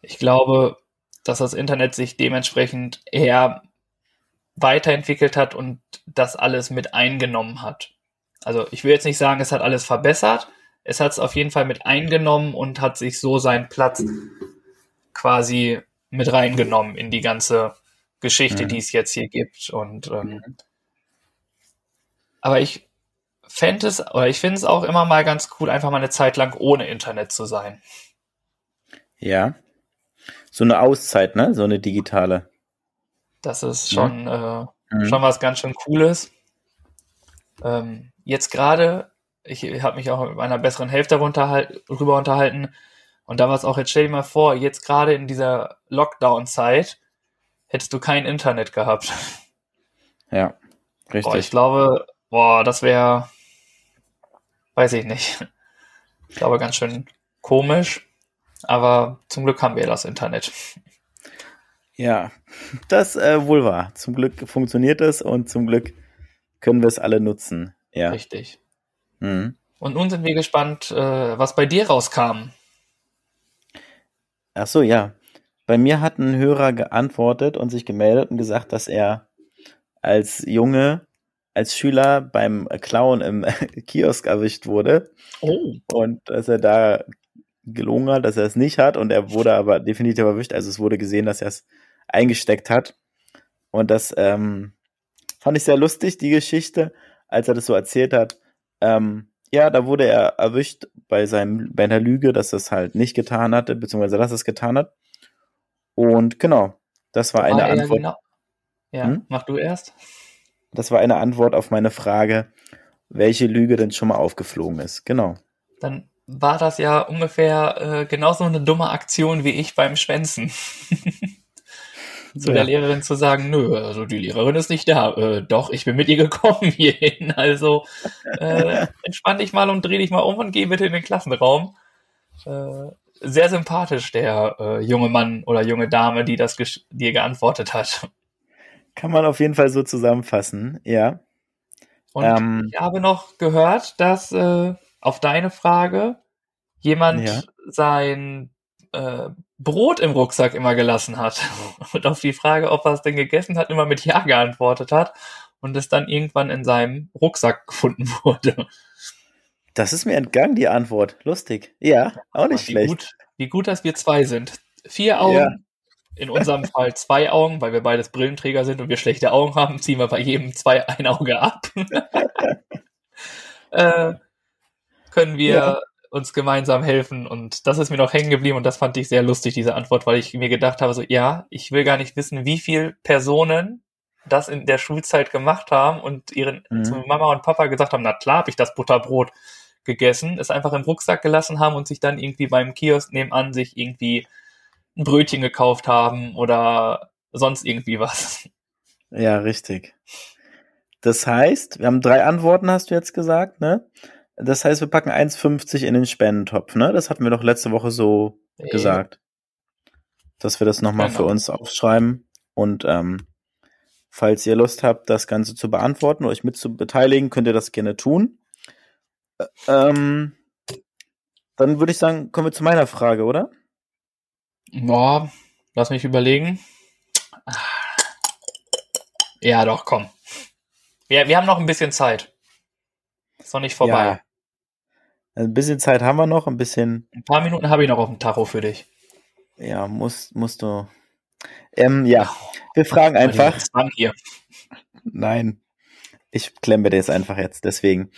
ich glaube, dass das Internet sich dementsprechend eher weiterentwickelt hat und das alles mit eingenommen hat. Also ich will jetzt nicht sagen, es hat alles verbessert. Es hat es auf jeden Fall mit eingenommen und hat sich so seinen Platz quasi mit reingenommen in die ganze Geschichte, Mhm. die es jetzt hier gibt. Und ähm, aber ich fände es, oder ich finde es auch immer mal ganz cool, einfach mal eine Zeit lang ohne Internet zu sein. Ja. So eine Auszeit, ne? So eine digitale. Das ist Mhm. schon, äh, Mhm. schon was ganz schön Cooles. Ähm, jetzt gerade ich habe mich auch mit meiner besseren Hälfte darüber unterhalten. Und da war es auch, jetzt stell dir mal vor, jetzt gerade in dieser Lockdown-Zeit hättest du kein Internet gehabt. Ja, richtig. Boah, ich glaube, boah, das wäre, weiß ich nicht. Ich glaube, ganz schön komisch. Aber zum Glück haben wir das Internet. Ja, das äh, wohl wahr. Zum Glück funktioniert es und zum Glück können wir es alle nutzen. Ja. Richtig. Mhm. Und nun sind wir gespannt, äh, was bei dir rauskam. Ach so, ja. Bei mir hat ein Hörer geantwortet und sich gemeldet und gesagt, dass er als Junge, als Schüler beim Clown im Kiosk erwischt wurde. Oh. Und dass er da gelungen hat, dass er es nicht hat und er wurde aber definitiv erwischt. Also es wurde gesehen, dass er es eingesteckt hat. Und das ähm, fand ich sehr lustig, die Geschichte, als er das so erzählt hat. Ähm, ja, da wurde er erwischt bei seinem, bei einer Lüge, dass er es halt nicht getan hatte, beziehungsweise dass er es getan hat. Und genau, das war, war eine Antwort. Genau. Ja, hm? mach du erst. Das war eine Antwort auf meine Frage, welche Lüge denn schon mal aufgeflogen ist. Genau. Dann war das ja ungefähr äh, genauso eine dumme Aktion wie ich beim Schwänzen. zu ja. der Lehrerin zu sagen, nö, also die Lehrerin ist nicht da. Äh, doch, ich bin mit ihr gekommen hierhin. Also äh, entspann dich mal und dreh dich mal um und geh bitte in den Klassenraum. Äh, sehr sympathisch, der äh, junge Mann oder junge Dame, die das dir geantwortet hat. Kann man auf jeden Fall so zusammenfassen, ja. Und ähm, ich habe noch gehört, dass äh, auf deine Frage jemand ja. sein äh, Brot im Rucksack immer gelassen hat. Und auf die Frage, ob er es denn gegessen hat, immer mit Ja geantwortet hat und es dann irgendwann in seinem Rucksack gefunden wurde. Das ist mir entgangen, die Antwort. Lustig. Ja, auch nicht wie schlecht. Gut, wie gut, dass wir zwei sind. Vier Augen, ja. In unserem Fall zwei Augen, weil wir beides Brillenträger sind und wir schlechte Augen haben, ziehen wir bei jedem zwei ein Auge ab. äh, können wir ja uns gemeinsam helfen. Und das ist mir noch hängen geblieben und das fand ich sehr lustig, diese Antwort, weil ich mir gedacht habe, so, ja, ich will gar nicht wissen, wie viele Personen das in der Schulzeit gemacht haben und ihren mhm. zu Mama und Papa gesagt haben, na klar, habe ich das Butterbrot gegessen, es einfach im Rucksack gelassen haben und sich dann irgendwie beim Kiosk nebenan sich irgendwie ein Brötchen gekauft haben oder sonst irgendwie was. Ja, richtig. Das heißt, wir haben drei Antworten, hast du jetzt gesagt, ne? Das heißt, wir packen 1,50 in den Spendentopf, ne? Das hatten wir doch letzte Woche so ja. gesagt. Dass wir das nochmal genau. für uns aufschreiben. Und ähm, falls ihr Lust habt, das Ganze zu beantworten oder euch mit zu beteiligen, könnt ihr das gerne tun. ähm, dann würde ich sagen, kommen wir zu meiner Frage, oder? Boah, lass mich überlegen. Ja, doch, komm. Wir, wir haben noch ein bisschen Zeit. Ist noch nicht vorbei. Ja. Ein bisschen Zeit haben wir noch, ein bisschen. Ein paar Minuten habe ich noch auf dem Tacho für dich. Ja, musst, musst du. Ähm, ja, wir fragen einfach. Hier. Nein, ich klemme dir das einfach jetzt. Deswegen,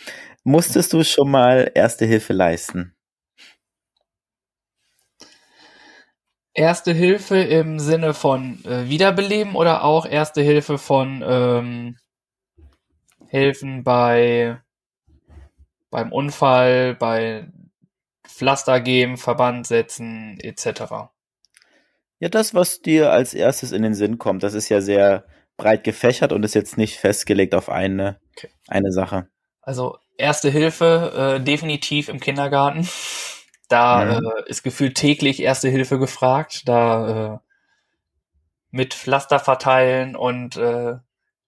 musstest du schon mal Erste Hilfe leisten? Erste Hilfe im Sinne von äh, Wiederbeleben oder auch Erste Hilfe von ähm, Helfen bei beim Unfall, bei Pflaster geben, Verband setzen, etc. Ja, das, was dir als erstes in den Sinn kommt, das ist ja sehr breit gefächert und ist jetzt nicht festgelegt auf eine, okay. eine Sache. Also Erste Hilfe äh, definitiv im Kindergarten. Da mhm. äh, ist gefühlt täglich Erste Hilfe gefragt. Da äh, mit Pflaster verteilen und äh,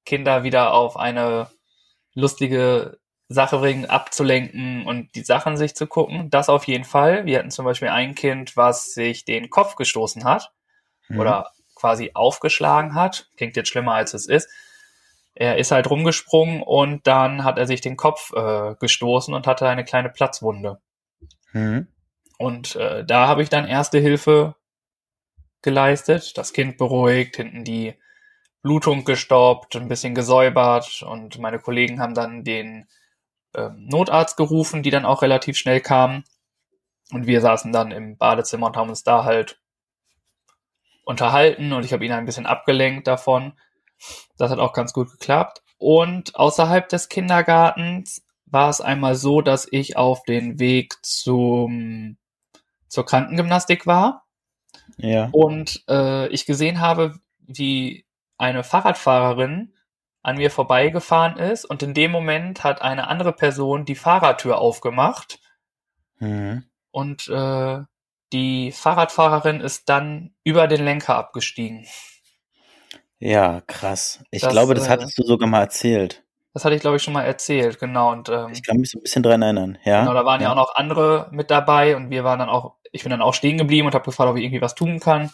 Kinder wieder auf eine lustige Sache bringen, abzulenken und die Sachen sich zu gucken. Das auf jeden Fall. Wir hatten zum Beispiel ein Kind, was sich den Kopf gestoßen hat mhm. oder quasi aufgeschlagen hat. Klingt jetzt schlimmer, als es ist. Er ist halt rumgesprungen und dann hat er sich den Kopf äh, gestoßen und hatte eine kleine Platzwunde. Mhm. Und äh, da habe ich dann erste Hilfe geleistet, das Kind beruhigt, hinten die Blutung gestoppt, ein bisschen gesäubert und meine Kollegen haben dann den ähm, Notarzt gerufen, die dann auch relativ schnell kamen. Und wir saßen dann im Badezimmer und haben uns da halt unterhalten und ich habe ihn ein bisschen abgelenkt davon. Das hat auch ganz gut geklappt. Und außerhalb des Kindergartens war es einmal so, dass ich auf den Weg zum, zur Krankengymnastik war. Ja. Und äh, ich gesehen habe, wie eine Fahrradfahrerin an mir vorbeigefahren ist und in dem Moment hat eine andere Person die Fahrradtür aufgemacht Mhm. und äh, die Fahrradfahrerin ist dann über den Lenker abgestiegen. Ja, krass. Ich Das, glaube, das äh, hattest du sogar mal erzählt. Das hatte ich, glaube ich, schon mal erzählt, genau. Und ähm, Ich kann mich so ein bisschen dran erinnern, ja? genau, da waren ja. ja auch noch andere mit dabei und wir waren dann auch, ich bin dann auch stehen geblieben und habe gefragt, ob ich irgendwie was tun kann,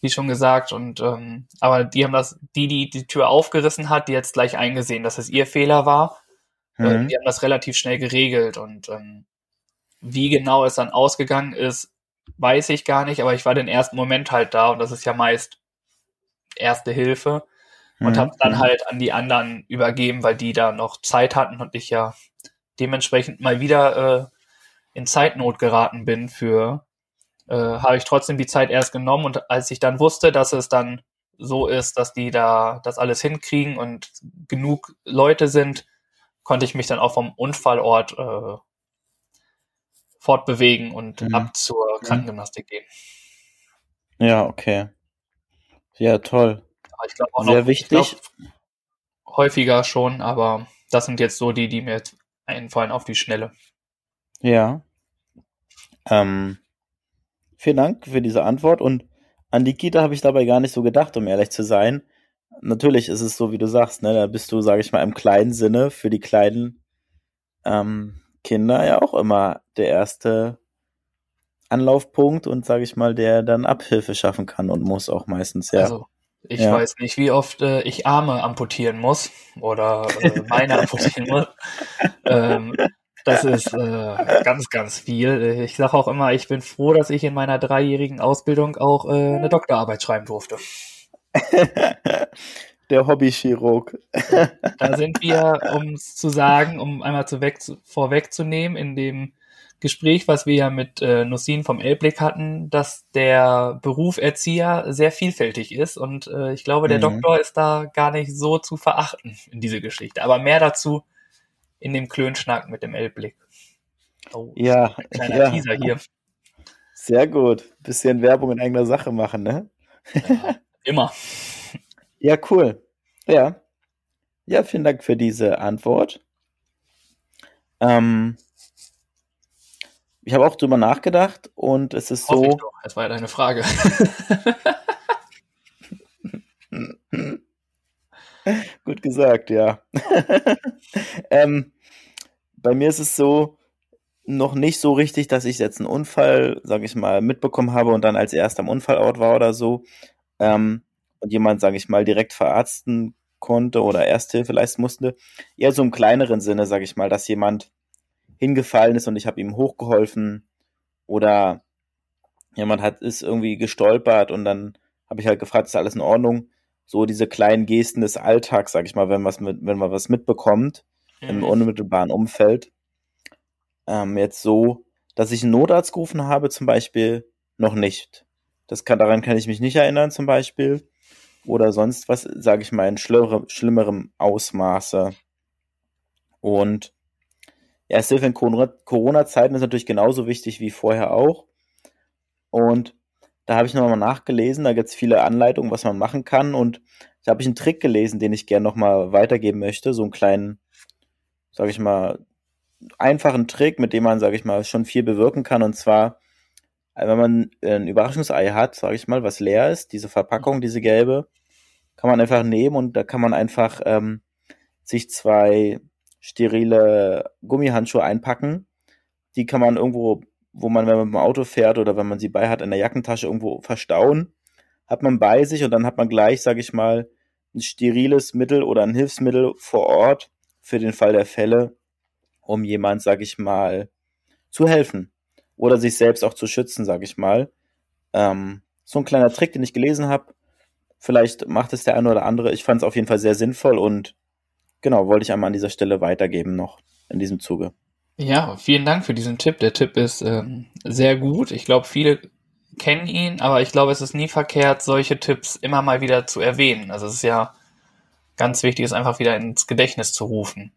wie schon gesagt. Und ähm, aber die haben das, die, die die Tür aufgerissen hat, die jetzt gleich eingesehen, dass es ihr Fehler war. Äh, Mhm. Die haben das relativ schnell geregelt und ähm, wie genau es dann ausgegangen ist, weiß ich gar nicht, aber ich war den ersten Moment halt da und das ist ja meist erste Hilfe und Mhm. habe dann Mhm. halt an die anderen übergeben, weil die da noch Zeit hatten und ich ja dementsprechend mal wieder äh, in Zeitnot geraten bin für, äh, habe ich trotzdem die Zeit erst genommen und als ich dann wusste, dass es dann so ist, dass die da das alles hinkriegen und genug Leute sind, konnte ich mich dann auch vom Unfallort äh, fortbewegen und Mhm. ab zur Krankengymnastik gehen. Ja, okay. Ja, toll. Aber ich glaube auch Sehr noch, wichtig. Ich glaub, häufiger schon, aber das sind jetzt so die, die mir jetzt einfallen auf die Schnelle. Ja. Ähm, vielen Dank für diese Antwort und an die Kita habe ich dabei gar nicht so gedacht, um ehrlich zu sein. Natürlich ist es so, wie du sagst, ne, da bist du, sage ich mal, im kleinen Sinne für die kleinen ähm, Kinder ja auch immer der erste Anlaufpunkt und, sage ich mal, der dann Abhilfe schaffen kann und muss auch meistens, ja. Also ich Ja. weiß nicht, wie oft äh, ich Arme amputieren muss oder äh, Beine amputieren muss. Ähm, das ist äh, ganz, ganz viel. Ich sage auch immer, ich bin froh, dass ich in meiner dreijährigen Ausbildung auch äh, eine Doktorarbeit schreiben durfte. der Hobbychirurg. Da sind wir, um es zu sagen, um einmal zu weg, zu, vorwegzunehmen, in dem Gespräch, was wir ja mit äh, Nussin vom Elblick hatten, dass der Beruf Erzieher sehr vielfältig ist und äh, ich glaube, der Mhm. Doktor ist da gar nicht so zu verachten in diese Geschichte. Aber mehr dazu in dem Klönschnack mit dem Elblick. Oh, Ja, kleiner ja. Teaser hier. Sehr gut. Bisschen Werbung in eigener Sache machen, ne? Ja, immer. Ja, cool. Ja. Ja, vielen Dank für diese Antwort. Ähm, ich habe auch drüber nachgedacht und es ist Hoffe so. Das war ja deine Frage. gut gesagt, ja. ähm, bei mir ist es so, noch nicht so richtig, dass ich jetzt einen Unfall, sage ich mal, mitbekommen habe und dann als erster am Unfallort war oder so. Ähm, und jemand, sage ich mal, direkt verarzten konnte oder Ersthilfe leisten musste. Eher so im kleineren Sinne, sage ich mal, dass jemand hingefallen ist und ich habe ihm hochgeholfen oder jemand hat ist irgendwie gestolpert und dann habe ich halt gefragt, ist alles in Ordnung? So diese kleinen Gesten des Alltags, sag ich mal, wenn was mit, wenn man was mitbekommt im Mhm. unmittelbaren Umfeld. Ähm, jetzt so, dass ich einen Notarzt gerufen habe, zum Beispiel noch nicht. Das kann, daran kann ich mich nicht erinnern, zum Beispiel. Oder sonst was, sage ich mal, in schlimmere, schlimmerem Ausmaße. Und ja, Hilfe in Corona- Corona-Zeiten ist natürlich genauso wichtig wie vorher auch. Und da habe ich nochmal nachgelesen, da gibt es viele Anleitungen, was man machen kann. Und da habe ich einen Trick gelesen, den ich gerne nochmal weitergeben möchte. So einen kleinen, sage ich mal, einfachen Trick, mit dem man, sage ich mal, schon viel bewirken kann. Und zwar, äh, wenn man ein Überraschungsei hat, sage ich mal, was leer ist, diese Verpackung, diese gelbe, kann man einfach nehmen und da kann man einfach ähm, sich zwei sterile Gummihandschuhe einpacken. Die kann man irgendwo, wo man, wenn man mit dem Auto fährt oder wenn man sie bei hat, in der Jackentasche irgendwo verstauen. Hat man bei sich und dann hat man gleich, sage ich mal, ein steriles Mittel oder ein Hilfsmittel vor Ort für den Fall der Fälle, um jemand, sag ich mal, zu helfen oder sich selbst auch zu schützen, sag ich mal. Ähm, so ein kleiner Trick, den ich gelesen habe. Vielleicht macht es der eine oder andere. Ich fand es auf jeden Fall sehr sinnvoll und genau, wollte ich einmal an dieser Stelle weitergeben noch in diesem Zuge. Ja, vielen Dank für diesen Tipp. Der Tipp ist ähm, sehr gut. Ich glaube, viele kennen ihn, aber ich glaube, es ist nie verkehrt, solche Tipps immer mal wieder zu erwähnen. Also es ist ja ganz wichtig, es einfach wieder ins Gedächtnis zu rufen.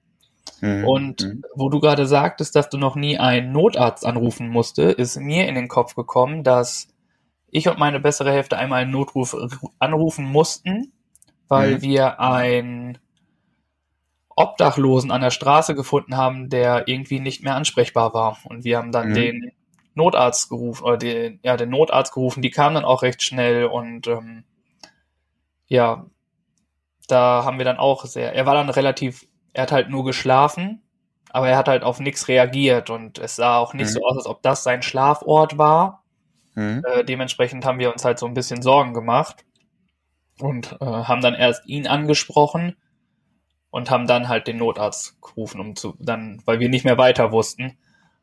Mhm. Und mhm. wo du gerade sagtest, dass du noch nie einen Notarzt anrufen musste, ist mir in den Kopf gekommen, dass ich und meine bessere Hälfte einmal einen Notruf anrufen mussten, weil mhm. wir einen Obdachlosen an der Straße gefunden haben, der irgendwie nicht mehr ansprechbar war. Und wir haben dann mhm. den Notarzt gerufen, oder den, ja, den Notarzt gerufen, die kamen dann auch recht schnell und ähm, ja, da haben wir dann auch sehr, er war dann relativ, er hat halt nur geschlafen, aber er hat halt auf nichts reagiert und es sah auch nicht mhm. so aus, als ob das sein Schlafort war. Mhm. Äh, dementsprechend haben wir uns halt so ein bisschen Sorgen gemacht und äh, haben dann erst ihn angesprochen und haben dann halt den Notarzt gerufen, um zu dann, weil wir nicht mehr weiter wussten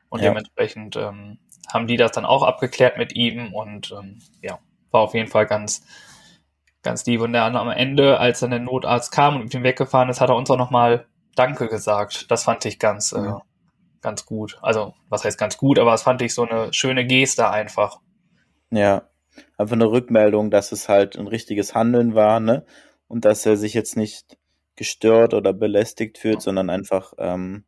und ja. dementsprechend ähm, haben die das dann auch abgeklärt mit ihm und ähm, ja, war auf jeden Fall ganz ganz lieb. Und dann am Ende, als dann der Notarzt kam und mit ihm weggefahren ist, hat er uns auch nochmal Danke gesagt. Das fand ich ganz, äh, ganz gut. Also, was heißt ganz gut, aber das fand ich so eine schöne Geste einfach. Ja, einfach eine Rückmeldung, dass es halt ein richtiges Handeln war, ne? Und dass er sich jetzt nicht gestört oder belästigt fühlt, sondern einfach ähm,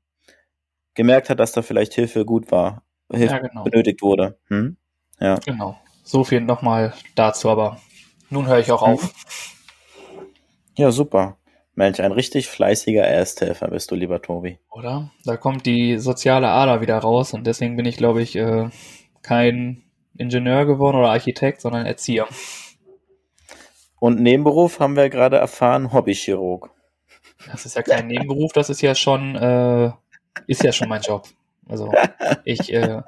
gemerkt hat, dass da vielleicht Hilfe gut war, Hilfe ja, genau. benötigt wurde. Hm? Ja. Genau. So viel nochmal dazu, aber nun höre ich auch auf. Ja, super. Mensch, ein richtig fleißiger Ersthelfer bist du, lieber Tobi. Oder? Da kommt die soziale Ader wieder raus und deswegen bin ich, glaube ich, äh, kein Ingenieur geworden oder Architekt, sondern Erzieher. Und Nebenberuf haben wir gerade erfahren, Hobbychirurg. Das ist ja kein Nebenberuf, das ist ja schon, äh, ist ja schon mein Job. Also ich, äh,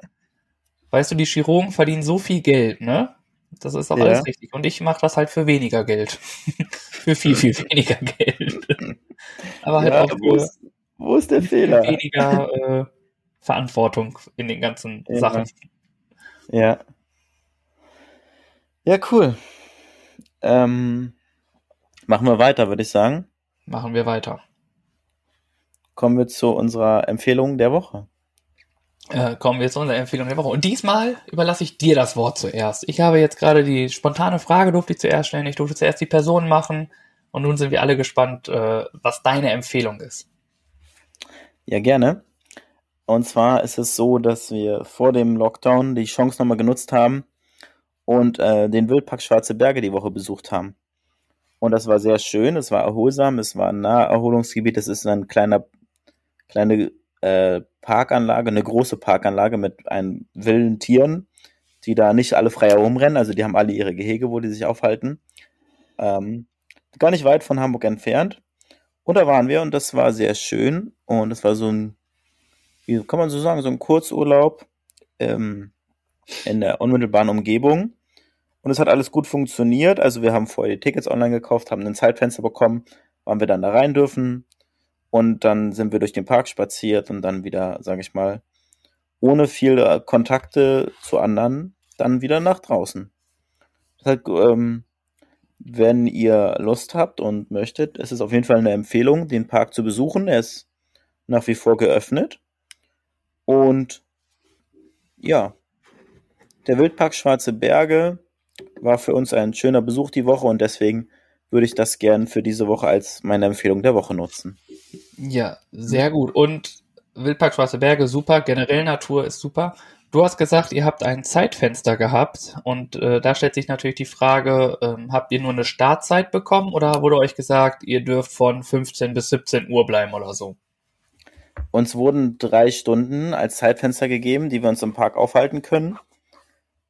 weißt du, die Chirurgen verdienen so viel Geld, ne? Das ist auch ja. alles richtig. Und ich mache das halt für weniger Geld. für viel, viel weniger Geld. Aber halt ja, auch wo ist, wo ist der Fehler? weniger äh, Verantwortung in den ganzen ja. Sachen. Ja. Ja, cool. Ähm, machen wir weiter, würde ich sagen. Machen wir weiter. Kommen wir zu unserer Empfehlung der Woche. Äh, kommen wir zu unserer Empfehlung der Woche. Und diesmal überlasse ich dir das Wort zuerst. Ich habe jetzt gerade die spontane Frage, durfte ich zuerst stellen. Ich durfte zuerst die Person machen. Und nun sind wir alle gespannt, äh, was deine Empfehlung ist. Ja, gerne. Und zwar ist es so, dass wir vor dem Lockdown die Chance nochmal genutzt haben und äh, den Wildpark Schwarze Berge die Woche besucht haben. Und das war sehr schön, es war erholsam, es war ein Naherholungsgebiet, das ist ein kleiner, kleine äh, Parkanlage, eine große Parkanlage mit ein wilden Tieren, die da nicht alle frei herumrennen, also die haben alle ihre Gehege, wo die sich aufhalten. Ähm, gar nicht weit von Hamburg entfernt. Und da waren wir und das war sehr schön und es war so ein, wie kann man so sagen, so ein Kurzurlaub ähm, in der unmittelbaren Umgebung. Und es hat alles gut funktioniert. Also wir haben vorher die Tickets online gekauft, haben ein Zeitfenster bekommen, wann wir dann da rein dürfen. Und dann sind wir durch den Park spaziert und dann wieder, sage ich mal, ohne viele Kontakte zu anderen, dann wieder nach draußen. Das heißt, ähm, wenn ihr Lust habt und möchtet, ist es auf jeden Fall eine Empfehlung, den Park zu besuchen. Er ist nach wie vor geöffnet. Und ja, der Wildpark Schwarze Berge war für uns ein schöner Besuch die Woche und deswegen würde ich das gern für diese Woche als meine Empfehlung der Woche nutzen. Ja, sehr gut. Und Wildpark Schwarze Berge, super. Generell Natur ist super. Du hast gesagt, ihr habt ein Zeitfenster gehabt und äh, da stellt sich natürlich die Frage, ähm, habt ihr nur eine Startzeit bekommen oder wurde euch gesagt, ihr dürft von 15 bis 17 Uhr bleiben oder so? Uns wurden drei Stunden als Zeitfenster gegeben, die wir uns im Park aufhalten können.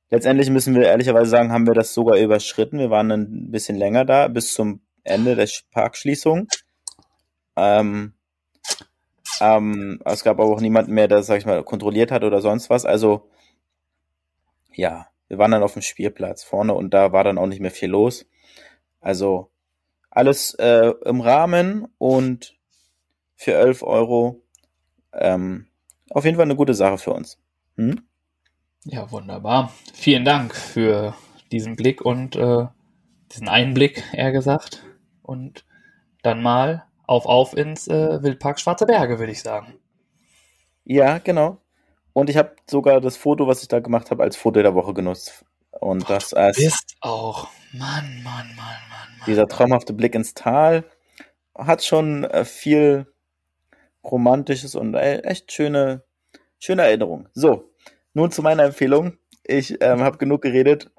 Letztendlich müssen wir ehrlicherweise sagen, haben wir das sogar überschritten. Wir waren ein bisschen länger da, bis zum Ende der Parkschließung. Ähm, ähm, es gab aber auch niemanden mehr, der, sag ich mal, kontrolliert hat oder sonst was. Also, ja, wir waren dann auf dem Spielplatz vorne und da war dann auch nicht mehr viel los. Also, alles äh, im Rahmen und für 11 Euro ähm, auf jeden Fall eine gute Sache für uns. Hm? Ja, wunderbar. Vielen Dank für diesen Blick und äh, diesen Einblick, eher gesagt. Und dann mal auf auf ins äh, Wildpark Schwarze Berge, würde ich sagen. Ja, genau. Und ich habe sogar das Foto, was ich da gemacht habe, als Foto der Woche genutzt. Und Boah, das als. Bist auch. Mann, Mann, Mann, Mann, Mann. Dieser traumhafte Blick ins Tal hat schon äh, viel romantisches und äh, echt schöne, schöne Erinnerung. So, nun zu meiner Empfehlung. Ich ähm, habe genug geredet.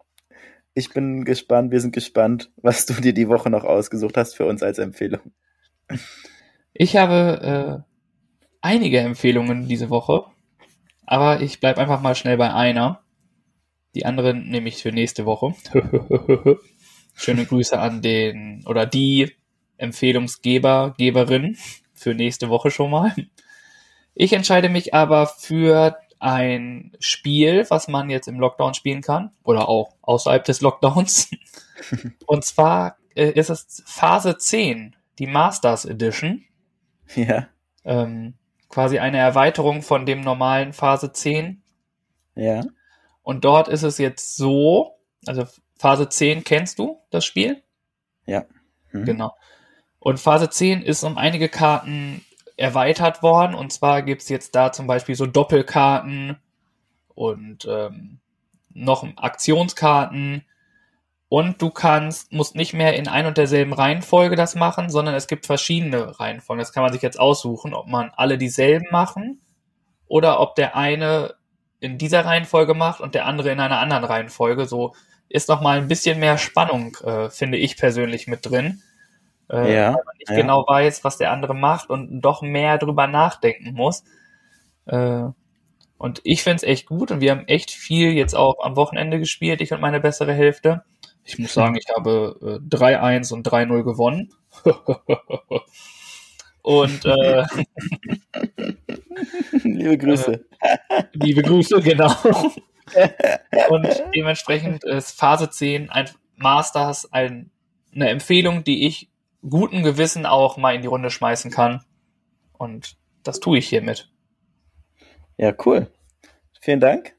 Ich bin gespannt, wir sind gespannt, was du dir die Woche noch ausgesucht hast für uns als Empfehlung. Ich habe äh, einige Empfehlungen diese Woche, aber ich bleibe einfach mal schnell bei einer. Die anderen nehme ich für nächste Woche. Schöne Grüße an den oder die Empfehlungsgeber, Geberin für nächste Woche schon mal. Ich entscheide mich aber für ein Spiel, was man jetzt im Lockdown spielen kann oder auch außerhalb des Lockdowns. Und zwar äh, ist es Phase 10, die Masters Edition. Ja. Ähm, quasi eine Erweiterung von dem normalen Phase 10. Ja. Und dort ist es jetzt so, also Phase 10 kennst du das Spiel? Ja. Mhm. Genau. Und Phase 10 ist um einige Karten erweitert worden. Und zwar gibt's jetzt da zum Beispiel so Doppelkarten und ähm, noch Aktionskarten. Und du kannst, musst nicht mehr in ein und derselben Reihenfolge das machen, sondern es gibt verschiedene Reihenfolgen. Das kann man sich jetzt aussuchen, ob man alle dieselben machen oder ob der eine in dieser Reihenfolge macht und der andere in einer anderen Reihenfolge. So ist noch mal ein bisschen mehr Spannung, äh, finde ich persönlich mit drin äh, ja, weil man nicht ja. genau weiß, was der andere macht und doch mehr drüber nachdenken muss. Äh, und ich find's echt gut und wir haben echt viel jetzt auch am Wochenende gespielt, ich und meine bessere Hälfte. Ich muss sagen, ich habe äh, 3-1 und 3-0 gewonnen. und äh, Liebe Grüße. liebe Grüße, genau. und dementsprechend ist Phase 10 ein Masters ein, eine Empfehlung, die ich guten Gewissen auch mal in die Runde schmeißen kann. Und das tue ich hiermit. Ja, cool. Vielen Dank.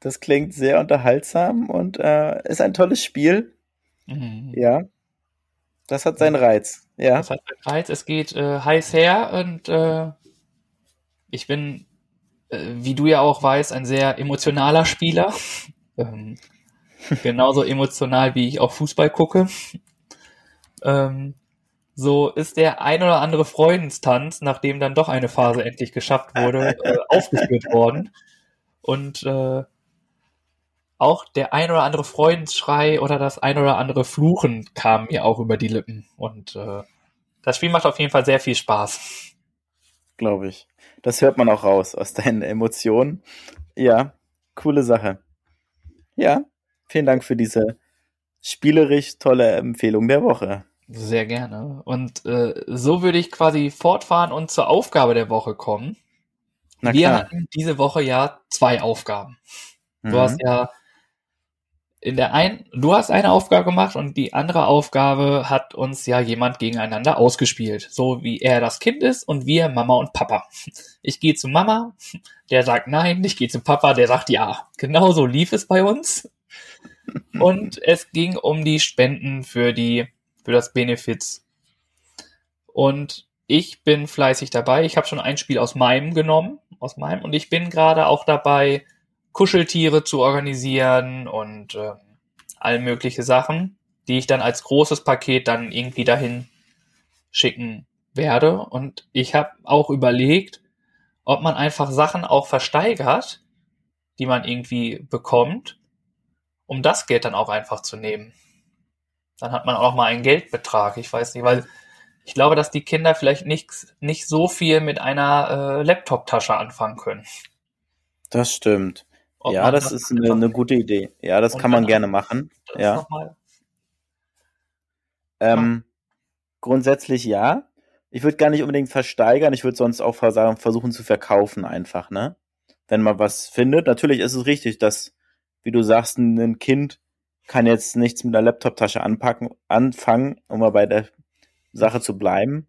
Das klingt sehr unterhaltsam und äh, ist ein tolles Spiel. Mhm. Ja. Das hat seinen Reiz. Ja. Das hat einen Reiz. Es geht äh, heiß her und äh, ich bin, äh, wie du ja auch weißt, ein sehr emotionaler Spieler. ähm, genauso emotional, wie ich auch Fußball gucke. Ähm, so ist der ein oder andere Freudenstanz, nachdem dann doch eine Phase endlich geschafft wurde, äh, aufgeführt worden. Und äh, auch der ein oder andere Freudensschrei oder das ein oder andere Fluchen kam mir auch über die Lippen. Und äh, das Spiel macht auf jeden Fall sehr viel Spaß. Glaube ich. Das hört man auch raus aus deinen Emotionen. Ja, coole Sache. Ja, vielen Dank für diese spielerisch tolle Empfehlung der Woche. Sehr gerne. Und äh, so würde ich quasi fortfahren und zur Aufgabe der Woche kommen. Na Wir klar. hatten diese Woche ja zwei Aufgaben. Du Mhm. hast ja in der einen, du hast eine Aufgabe gemacht und die andere Aufgabe hat uns ja jemand gegeneinander ausgespielt. So wie er das Kind ist und wir Mama und Papa. Ich gehe zu Mama, der sagt nein, ich gehe zu Papa, der sagt ja. Genauso lief es bei uns. Und es ging um die Spenden für die, für das Benefits. Und ich bin fleißig dabei. Ich habe schon ein Spiel aus meinem genommen, aus meinem, und ich bin gerade auch dabei, Kuscheltiere zu organisieren und äh, all mögliche Sachen, die ich dann als großes Paket dann irgendwie dahin schicken werde. Und ich habe auch überlegt, ob man einfach Sachen auch versteigert, die man irgendwie bekommt, um das Geld dann auch einfach zu nehmen. Dann hat man auch mal einen Geldbetrag. Ich weiß nicht, weil ich glaube, dass die Kinder vielleicht nicht, nicht so viel mit einer äh, Laptop-Tasche anfangen können. Das stimmt. Ob ja, man das ist eine, eine gute Idee. Ja, das kann man gerne machen. das Ja. Ähm, grundsätzlich ja. Ich würde gar nicht unbedingt versteigern. Ich würde sonst auch vers- versuchen zu verkaufen einfach, ne? Wenn man was findet. Natürlich ist es richtig, dass, wie du sagst, ein Kind kann jetzt nichts mit der Laptoptasche anpacken, anfangen, um mal bei der Sache zu bleiben.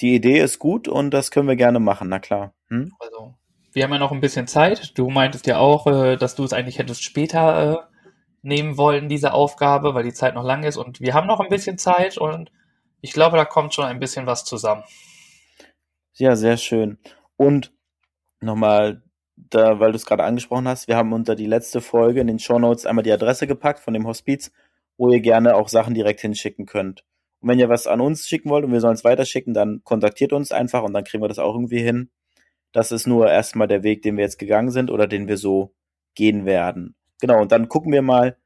Die Idee ist gut und das können wir gerne machen, na klar. Hm? Also, wir haben ja noch ein bisschen Zeit. Du meintest ja auch, äh, dass du es eigentlich hättest später äh, nehmen wollen, diese Aufgabe, weil die Zeit noch lang ist. Und wir haben noch ein bisschen Zeit und ich glaube, da kommt schon ein bisschen was zusammen. Ja, sehr schön. Und nochmal, da, weil du es gerade angesprochen hast, wir haben unter die letzte Folge in den Shownotes einmal die Adresse gepackt von dem Hospiz, wo ihr gerne auch Sachen direkt hinschicken könnt. Und wenn ihr was an uns schicken wollt und wir sollen es weiterschicken, dann kontaktiert uns einfach und dann kriegen wir das auch irgendwie hin. Das ist nur erstmal der Weg, den wir jetzt gegangen sind oder den wir so gehen werden. Genau, und dann gucken wir mal,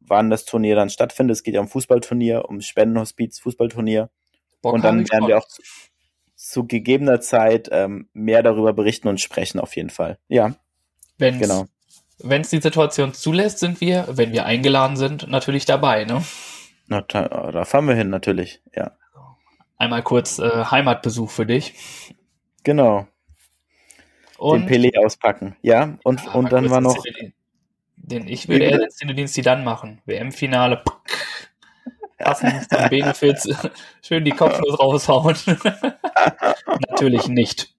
wann das Turnier dann stattfindet. Es geht ja um Fußballturnier, um Spendenhospiz, Fußballturnier. Bock und dann werden wir auch zu, gegebener Zeit ähm, mehr darüber berichten und sprechen auf jeden Fall. Ja. Wenn's, genau. Wenn es die Situation zulässt, sind wir, wenn wir eingeladen sind, natürlich dabei, ne? Na, da, da fahren wir hin, natürlich, ja. Einmal kurz äh, Heimatbesuch für dich. Genau. Und, den Pelé auspacken, ja. Und, ja, und dann war noch. Den, den ich würde eher den Szenedienst die dann machen. WM-Finale. Passen zum Benefits. Schön die Kopfnuss raushauen. Natürlich nicht.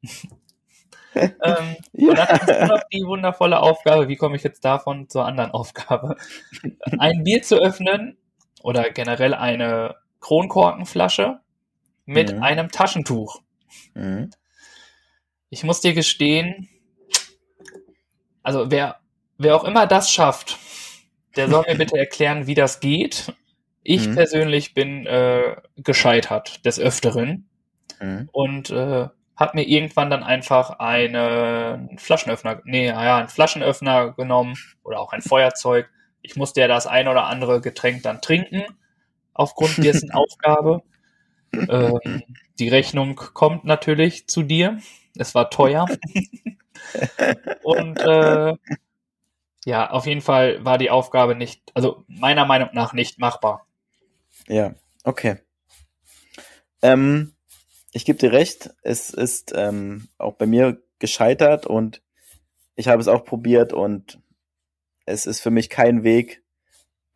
ähm, ja. Und dann hast du noch die wundervolle Aufgabe, wie komme ich jetzt davon zur anderen Aufgabe? Ein Bier zu öffnen oder generell eine Kronkorkenflasche mit mhm. einem Taschentuch. Mhm. Ich muss dir gestehen, also wer, wer auch immer das schafft, der soll mir bitte erklären, wie das geht. Ich mhm. persönlich bin äh, gescheitert des Öfteren mhm. und äh, habe mir irgendwann dann einfach einen Flaschenöffner, nee, ja, einen Flaschenöffner genommen oder auch ein Feuerzeug. Ich musste ja das ein oder andere Getränk dann trinken, aufgrund dessen Aufgabe. Ähm, die Rechnung kommt natürlich zu dir. Es war teuer. Und äh, ja, auf jeden Fall war die Aufgabe nicht, also meiner Meinung nach nicht machbar. Ja, okay. Ähm, ich gebe dir recht, es ist ähm, auch bei mir gescheitert und ich habe es auch probiert und es ist für mich kein Weg,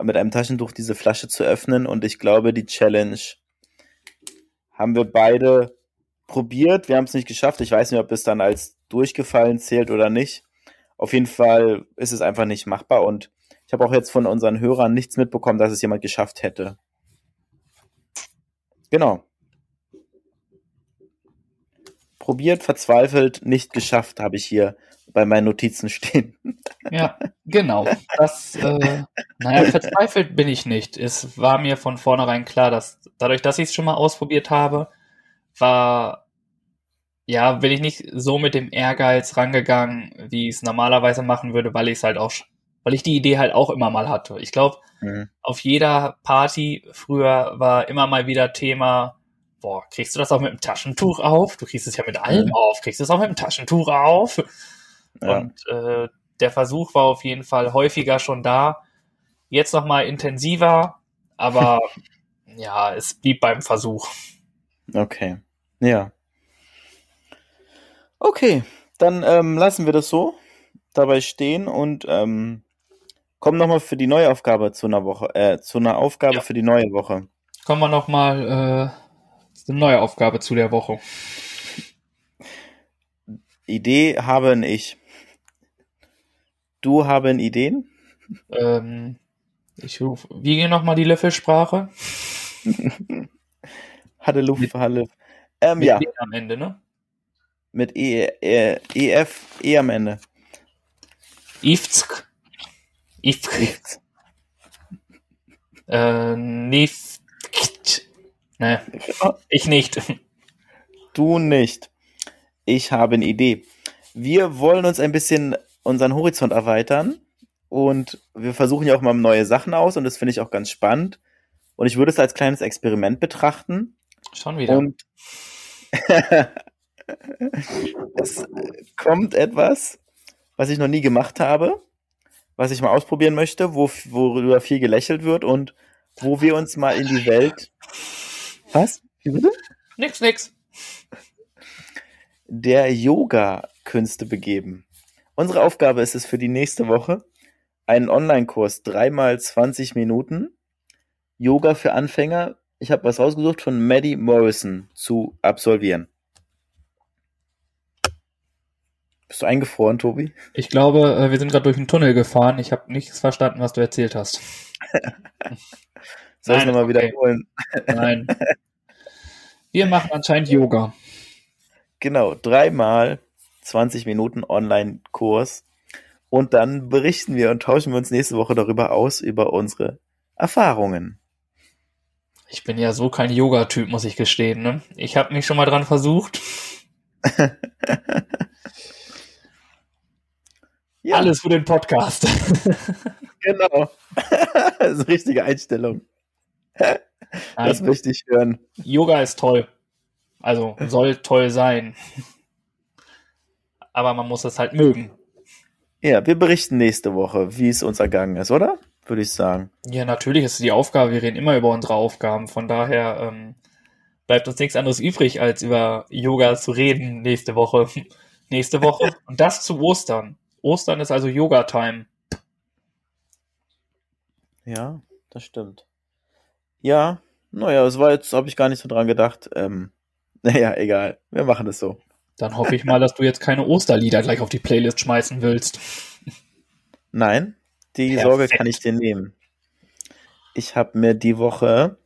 mit einem Taschentuch diese Flasche zu öffnen und ich glaube, die Challenge haben wir beide probiert, wir haben es nicht geschafft. Ich weiß nicht, ob es dann als durchgefallen zählt oder nicht. Auf jeden Fall ist es einfach nicht machbar und ich habe auch jetzt von unseren Hörern nichts mitbekommen, dass es jemand geschafft hätte. Genau. Probiert, verzweifelt, nicht geschafft, habe ich hier bei meinen Notizen stehen. Ja, genau. Das, äh, naja, verzweifelt bin ich nicht. Es war mir von vornherein klar, dass dadurch, dass ich es schon mal ausprobiert habe, war, ja, bin ich nicht so mit dem Ehrgeiz rangegangen, wie ich es normalerweise machen würde, weil ich es halt auch, weil ich die Idee halt auch immer mal hatte. Ich glaube, mhm. auf jeder Party früher war immer mal wieder Thema, boah, kriegst du das auch mit dem Taschentuch auf? Du kriegst es ja mit allem mhm. auf. Kriegst du es auch mit dem Taschentuch auf? Ja. Und äh, der Versuch war auf jeden Fall häufiger schon da. Jetzt noch mal intensiver, aber ja, es blieb beim Versuch. Okay. Ja. Okay, dann ähm, lassen wir das so dabei stehen und ähm, kommen nochmal für die neue Aufgabe zu einer Woche, äh, zu einer Aufgabe ja. für die neue Woche. Kommen wir nochmal äh, zu einer neue Aufgabe zu der Woche. Idee habe ich. Du haben Ideen? Ähm, ich ruf, wie geht nochmal die Löffelsprache? Hatte Luft, mit, Halle. Ähm, mit ja. E am Ende, ne? Mit E, e, EF, E am Ende. Ifsk. Ifk. Äh, nicht. Ne, ich nicht. Du nicht. Ich habe eine Idee. Wir wollen uns ein bisschen unseren Horizont erweitern und wir versuchen ja auch mal neue Sachen aus und das finde ich auch ganz spannend. Und ich würde es als kleines Experiment betrachten. Schon wieder. Und es kommt etwas, was ich noch nie gemacht habe, was ich mal ausprobieren möchte, wo, worüber viel gelächelt wird und wo wir uns mal in die Welt. Was? Wie bitte? Nix, nix. Der Yoga-Künste begeben. Unsere Aufgabe ist es für die nächste Woche, einen Online-Kurs dreimal 20 Minuten Yoga für Anfänger ich habe was rausgesucht von Maddie Morrison zu absolvieren. Bist du eingefroren, Tobi? Ich glaube, äh, wir sind gerade durch einen Tunnel gefahren. Ich habe nichts verstanden, was du erzählt hast. Soll ich nochmal okay. wiederholen? Nein. Wir machen anscheinend Yoga. Genau, dreimal 20 Minuten Online-Kurs. Und dann berichten wir und tauschen wir uns nächste Woche darüber aus, über unsere Erfahrungen. Ich bin ja so kein Yoga-Typ, muss ich gestehen. Ne? Ich habe mich schon mal dran versucht. ja. Alles für den Podcast. genau. das ist eine richtige Einstellung. Das möchte ich hören. Yoga ist toll. Also soll toll sein. Aber man muss es halt mögen. Ja, wir berichten nächste Woche, wie es uns ergangen ist, oder? Würde ich sagen. Ja, natürlich ist es die Aufgabe. Wir reden immer über unsere Aufgaben. Von daher ähm, bleibt uns nichts anderes übrig, als über Yoga zu reden nächste Woche. nächste Woche. Und das zu Ostern. Ostern ist also Yoga-Time. Ja, das stimmt. Ja, naja, es war jetzt, habe ich gar nicht so dran gedacht. Ähm, naja, egal. Wir machen es so. Dann hoffe ich mal, dass du jetzt keine Osterlieder gleich auf die Playlist schmeißen willst. Nein, die Perfekt. Sorge kann ich dir nehmen. Ich habe mir die Woche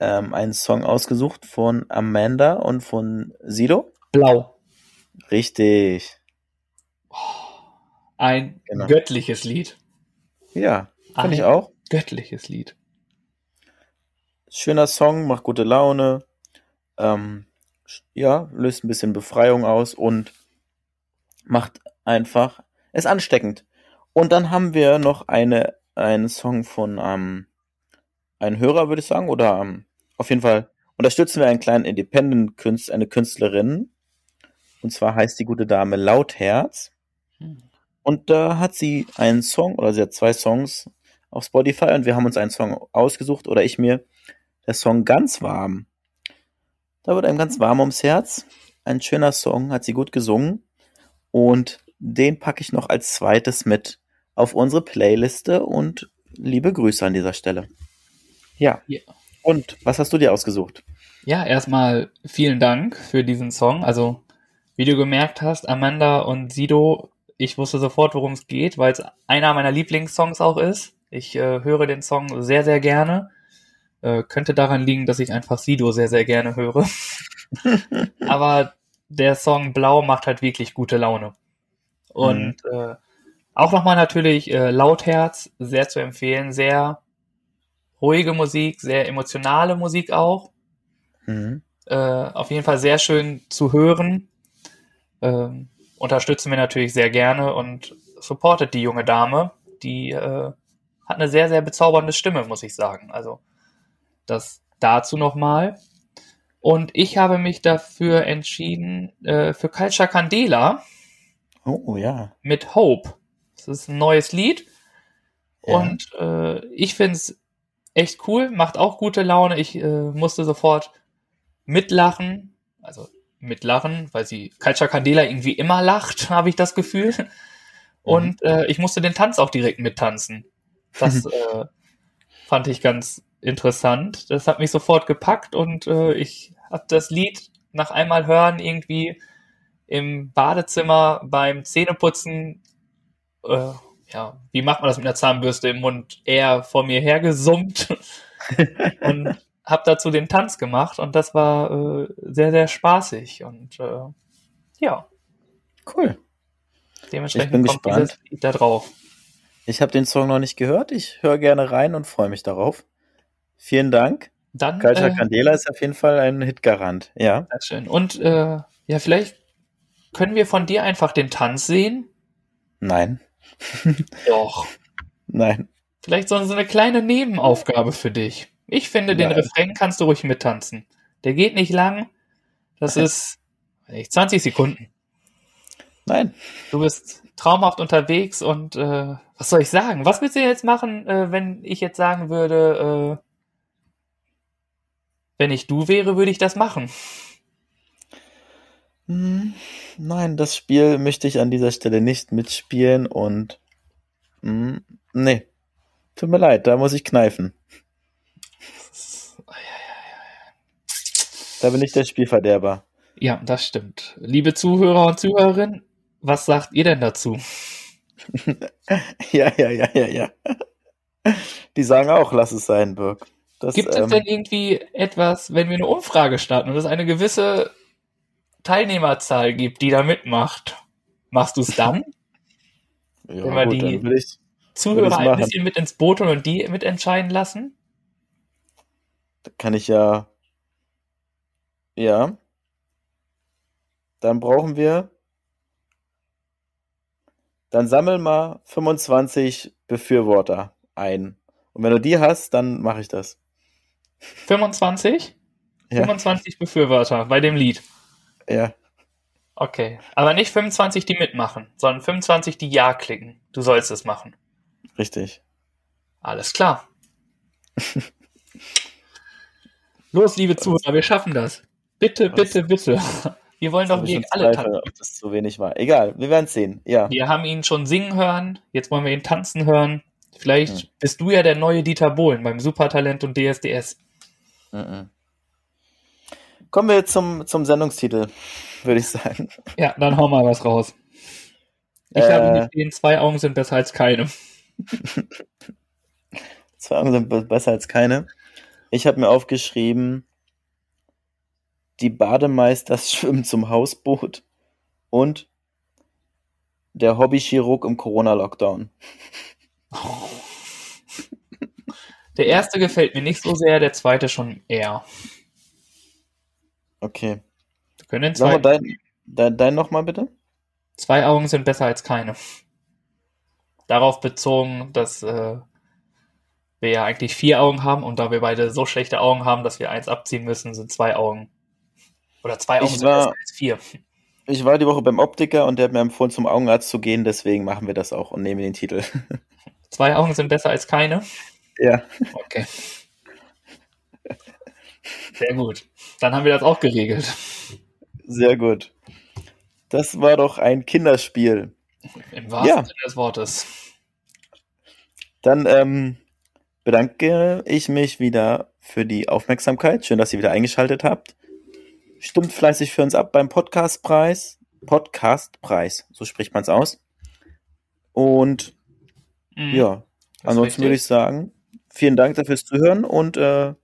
ähm, einen Song ausgesucht von Amanda und von Sido. Blau. Richtig. Ein genau. göttliches Lied. Ja, finde ich auch. Göttliches Lied. Schöner Song, macht gute Laune. Ähm, ja, löst ein bisschen Befreiung aus und macht einfach, ist ansteckend. Und dann haben wir noch eine, einen Song von ähm, einem Hörer, würde ich sagen, oder ähm, auf jeden Fall unterstützen wir einen kleinen Independent-Künstler, eine Künstlerin. Und zwar heißt die gute Dame Lautherz. Und da hat sie einen Song, oder sie hat zwei Songs auf Spotify und wir haben uns einen Song ausgesucht, oder ich mir, der Song Ganz Warm. Da wird einem ganz warm ums Herz. Ein schöner Song, hat sie gut gesungen. Und den packe ich noch als zweites mit auf unsere Playliste und liebe Grüße an dieser Stelle. Ja. ja. Und was hast du dir ausgesucht? Ja, erstmal vielen Dank für diesen Song. Also, wie du gemerkt hast, Amanda und Sido, ich wusste sofort, worum es geht, weil es einer meiner Lieblingssongs auch ist. Ich äh, höre den Song sehr, sehr gerne. Äh, könnte daran liegen, dass ich einfach Sido sehr, sehr gerne höre. Aber der Song Blau macht halt wirklich gute Laune. Und mhm. äh, auch nochmal natürlich äh, Lautherz, sehr zu empfehlen, sehr ruhige Musik, sehr emotionale Musik auch. Mhm. Äh, auf jeden Fall sehr schön zu hören. Ähm, unterstützen wir natürlich sehr gerne und supportet die junge Dame. Die äh, hat eine sehr, sehr bezaubernde Stimme, muss ich sagen. Also das dazu nochmal. Und ich habe mich dafür entschieden, äh, für Culture Candela. Oh, ja. Mit Hope. Das ist ein neues Lied. Ja. Und äh, ich finde es echt cool, macht auch gute Laune. Ich äh, musste sofort mitlachen. Also mitlachen, weil sie Culture Candela irgendwie immer lacht, habe ich das Gefühl. Und mhm. äh, ich musste den Tanz auch direkt mittanzen. Das äh, fand ich ganz interessant. Das hat mich sofort gepackt und äh, ich habe das Lied nach einmal hören irgendwie im Badezimmer beim Zähneputzen, äh, ja, wie macht man das mit einer Zahnbürste im Mund, eher vor mir hergesummt und habe dazu den Tanz gemacht und das war äh, sehr, sehr spaßig und äh, ja. Cool. Dementsprechend ich bin kommt gespannt. dieses Lied da drauf. Ich habe den Song noch nicht gehört. Ich höre gerne rein und freue mich darauf. Vielen Dank. Dann, Kalter äh, Candela ist auf jeden Fall ein Hitgarant, ja. Sehr schön. Und äh, ja, vielleicht können wir von dir einfach den Tanz sehen? Nein. Doch. Nein. Vielleicht so, so eine kleine Nebenaufgabe für dich. Ich finde, den Nein. Refrain kannst du ruhig mittanzen. Der geht nicht lang. Das ist 20 Sekunden. Nein. Du bist traumhaft unterwegs und äh, was soll ich sagen? Was willst du jetzt machen, äh, wenn ich jetzt sagen würde, äh, wenn ich du wäre, würde ich das machen. Hm, nein, das Spiel möchte ich an dieser Stelle nicht mitspielen und mh, hm, nee, tut mir leid, da muss ich kneifen. Da bin ich der Spielverderber. Ja, das stimmt. Liebe Zuhörer und Zuhörerinnen, was sagt ihr denn dazu? ja, ja, ja, ja, ja. Die sagen auch, lass es sein, Birk. Das, Gibt ähm, es denn irgendwie etwas, wenn wir eine Umfrage starten und es eine gewisse Teilnehmerzahl gibt, die da mitmacht, machst du es dann? ja, wenn wir gut, die ich, Zuhörer ein bisschen mit ins Boot holen und die mitentscheiden lassen? kann ich ja. Ja. Dann brauchen wir. Dann sammel mal 25 Befürworter ein. Und wenn du die hast, dann mache ich das. 25? Ja. 25 Befürworter bei dem Lied. Ja. Okay. Aber nicht 25, die mitmachen, sondern 25, die Ja klicken. Du sollst es machen. Richtig. Alles klar. Los, liebe Zuhörer, wir schaffen das. Bitte, bitte, bitte. Wir wollen doch gegen alle tanzen. Ob das zu wenig war. Egal, wir werden es sehen. Ja. Wir haben ihn schon singen hören, jetzt wollen wir ihn tanzen hören. Vielleicht hm. bist du ja der neue Dieter Bohlen beim Supertalent und DSDS. Mhm. Kommen wir zum, zum Sendungstitel, würde ich sagen. Ja, dann hau mal was raus. Ich äh, habe gesehen, zwei Augen sind besser als keine. zwei Augen sind besser als keine. Ich habe mir aufgeschrieben, die Bademeisters schwimmen zum Hausboot und der Hobbychirurg im Corona-Lockdown. Der erste gefällt mir nicht so sehr, der zweite schon eher. Okay. Wir können den zweiten. Dein, dein, dein nochmal bitte? Zwei Augen sind besser als keine. Darauf bezogen, dass äh, wir ja eigentlich vier Augen haben und da wir beide so schlechte Augen haben, dass wir eins abziehen müssen, sind zwei Augen. Oder zwei Augen ich sind war, besser als vier. Ich war die Woche beim Optiker und der hat mir empfohlen, zum Augenarzt zu gehen, deswegen machen wir das auch und nehmen den Titel. Zwei Augen sind besser als keine? Ja. Okay. Sehr gut. Dann haben wir das auch geregelt. Sehr gut. Das war doch ein Kinderspiel. Im wahrsten ja. Sinne des Wortes. Dann ähm, bedanke ich mich wieder für die Aufmerksamkeit. Schön, dass ihr wieder eingeschaltet habt. Stimmt fleißig für uns ab beim Podcastpreis. Podcastpreis, so spricht man es aus. Und mhm. ja, ansonsten würde ich sagen, vielen Dank dafür fürs Zuhören und äh,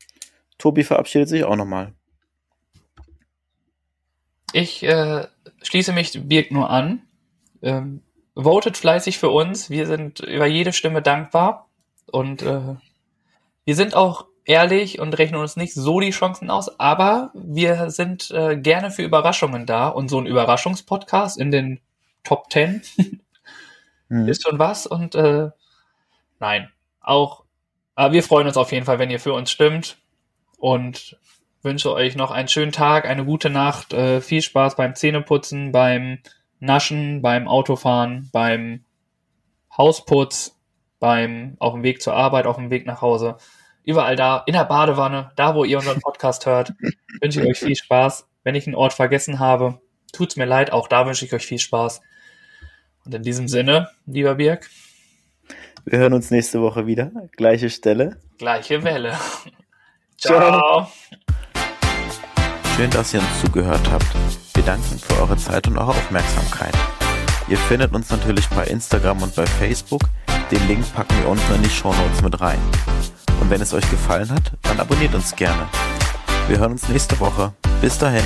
Tobi verabschiedet sich auch nochmal. Ich äh, schließe mich Birk nur an. Ähm, votet fleißig für uns. Wir sind über jede Stimme dankbar. Und äh, wir sind auch ehrlich und rechnen uns nicht so die Chancen aus, aber wir sind äh, gerne für Überraschungen da. Und so ein Überraschungspodcast in den Top Ten mhm. ist schon was. Und äh, nein, auch, aber wir freuen uns auf jeden Fall, wenn ihr für uns stimmt. Und wünsche euch noch einen schönen Tag, eine gute Nacht, äh, viel Spaß beim Zähneputzen, beim Naschen, beim Autofahren, beim Hausputz, beim auf dem Weg zur Arbeit, auf dem Weg nach Hause. Überall da, in der Badewanne, da wo ihr unseren Podcast hört, wünsche ich euch viel Spaß. Wenn ich einen Ort vergessen habe, tut's mir leid, auch da wünsche ich euch viel Spaß. Und in diesem Sinne, lieber Birg. Wir hören uns nächste Woche wieder. Gleiche Stelle. Gleiche Welle. Ciao. Schön, dass ihr uns zugehört habt. Wir danken für eure Zeit und eure Aufmerksamkeit. Ihr findet uns natürlich bei Instagram und bei Facebook. Den Link packen wir unten in die Show Notes mit rein. Und wenn es euch gefallen hat, dann abonniert uns gerne. Wir hören uns nächste Woche. Bis dahin.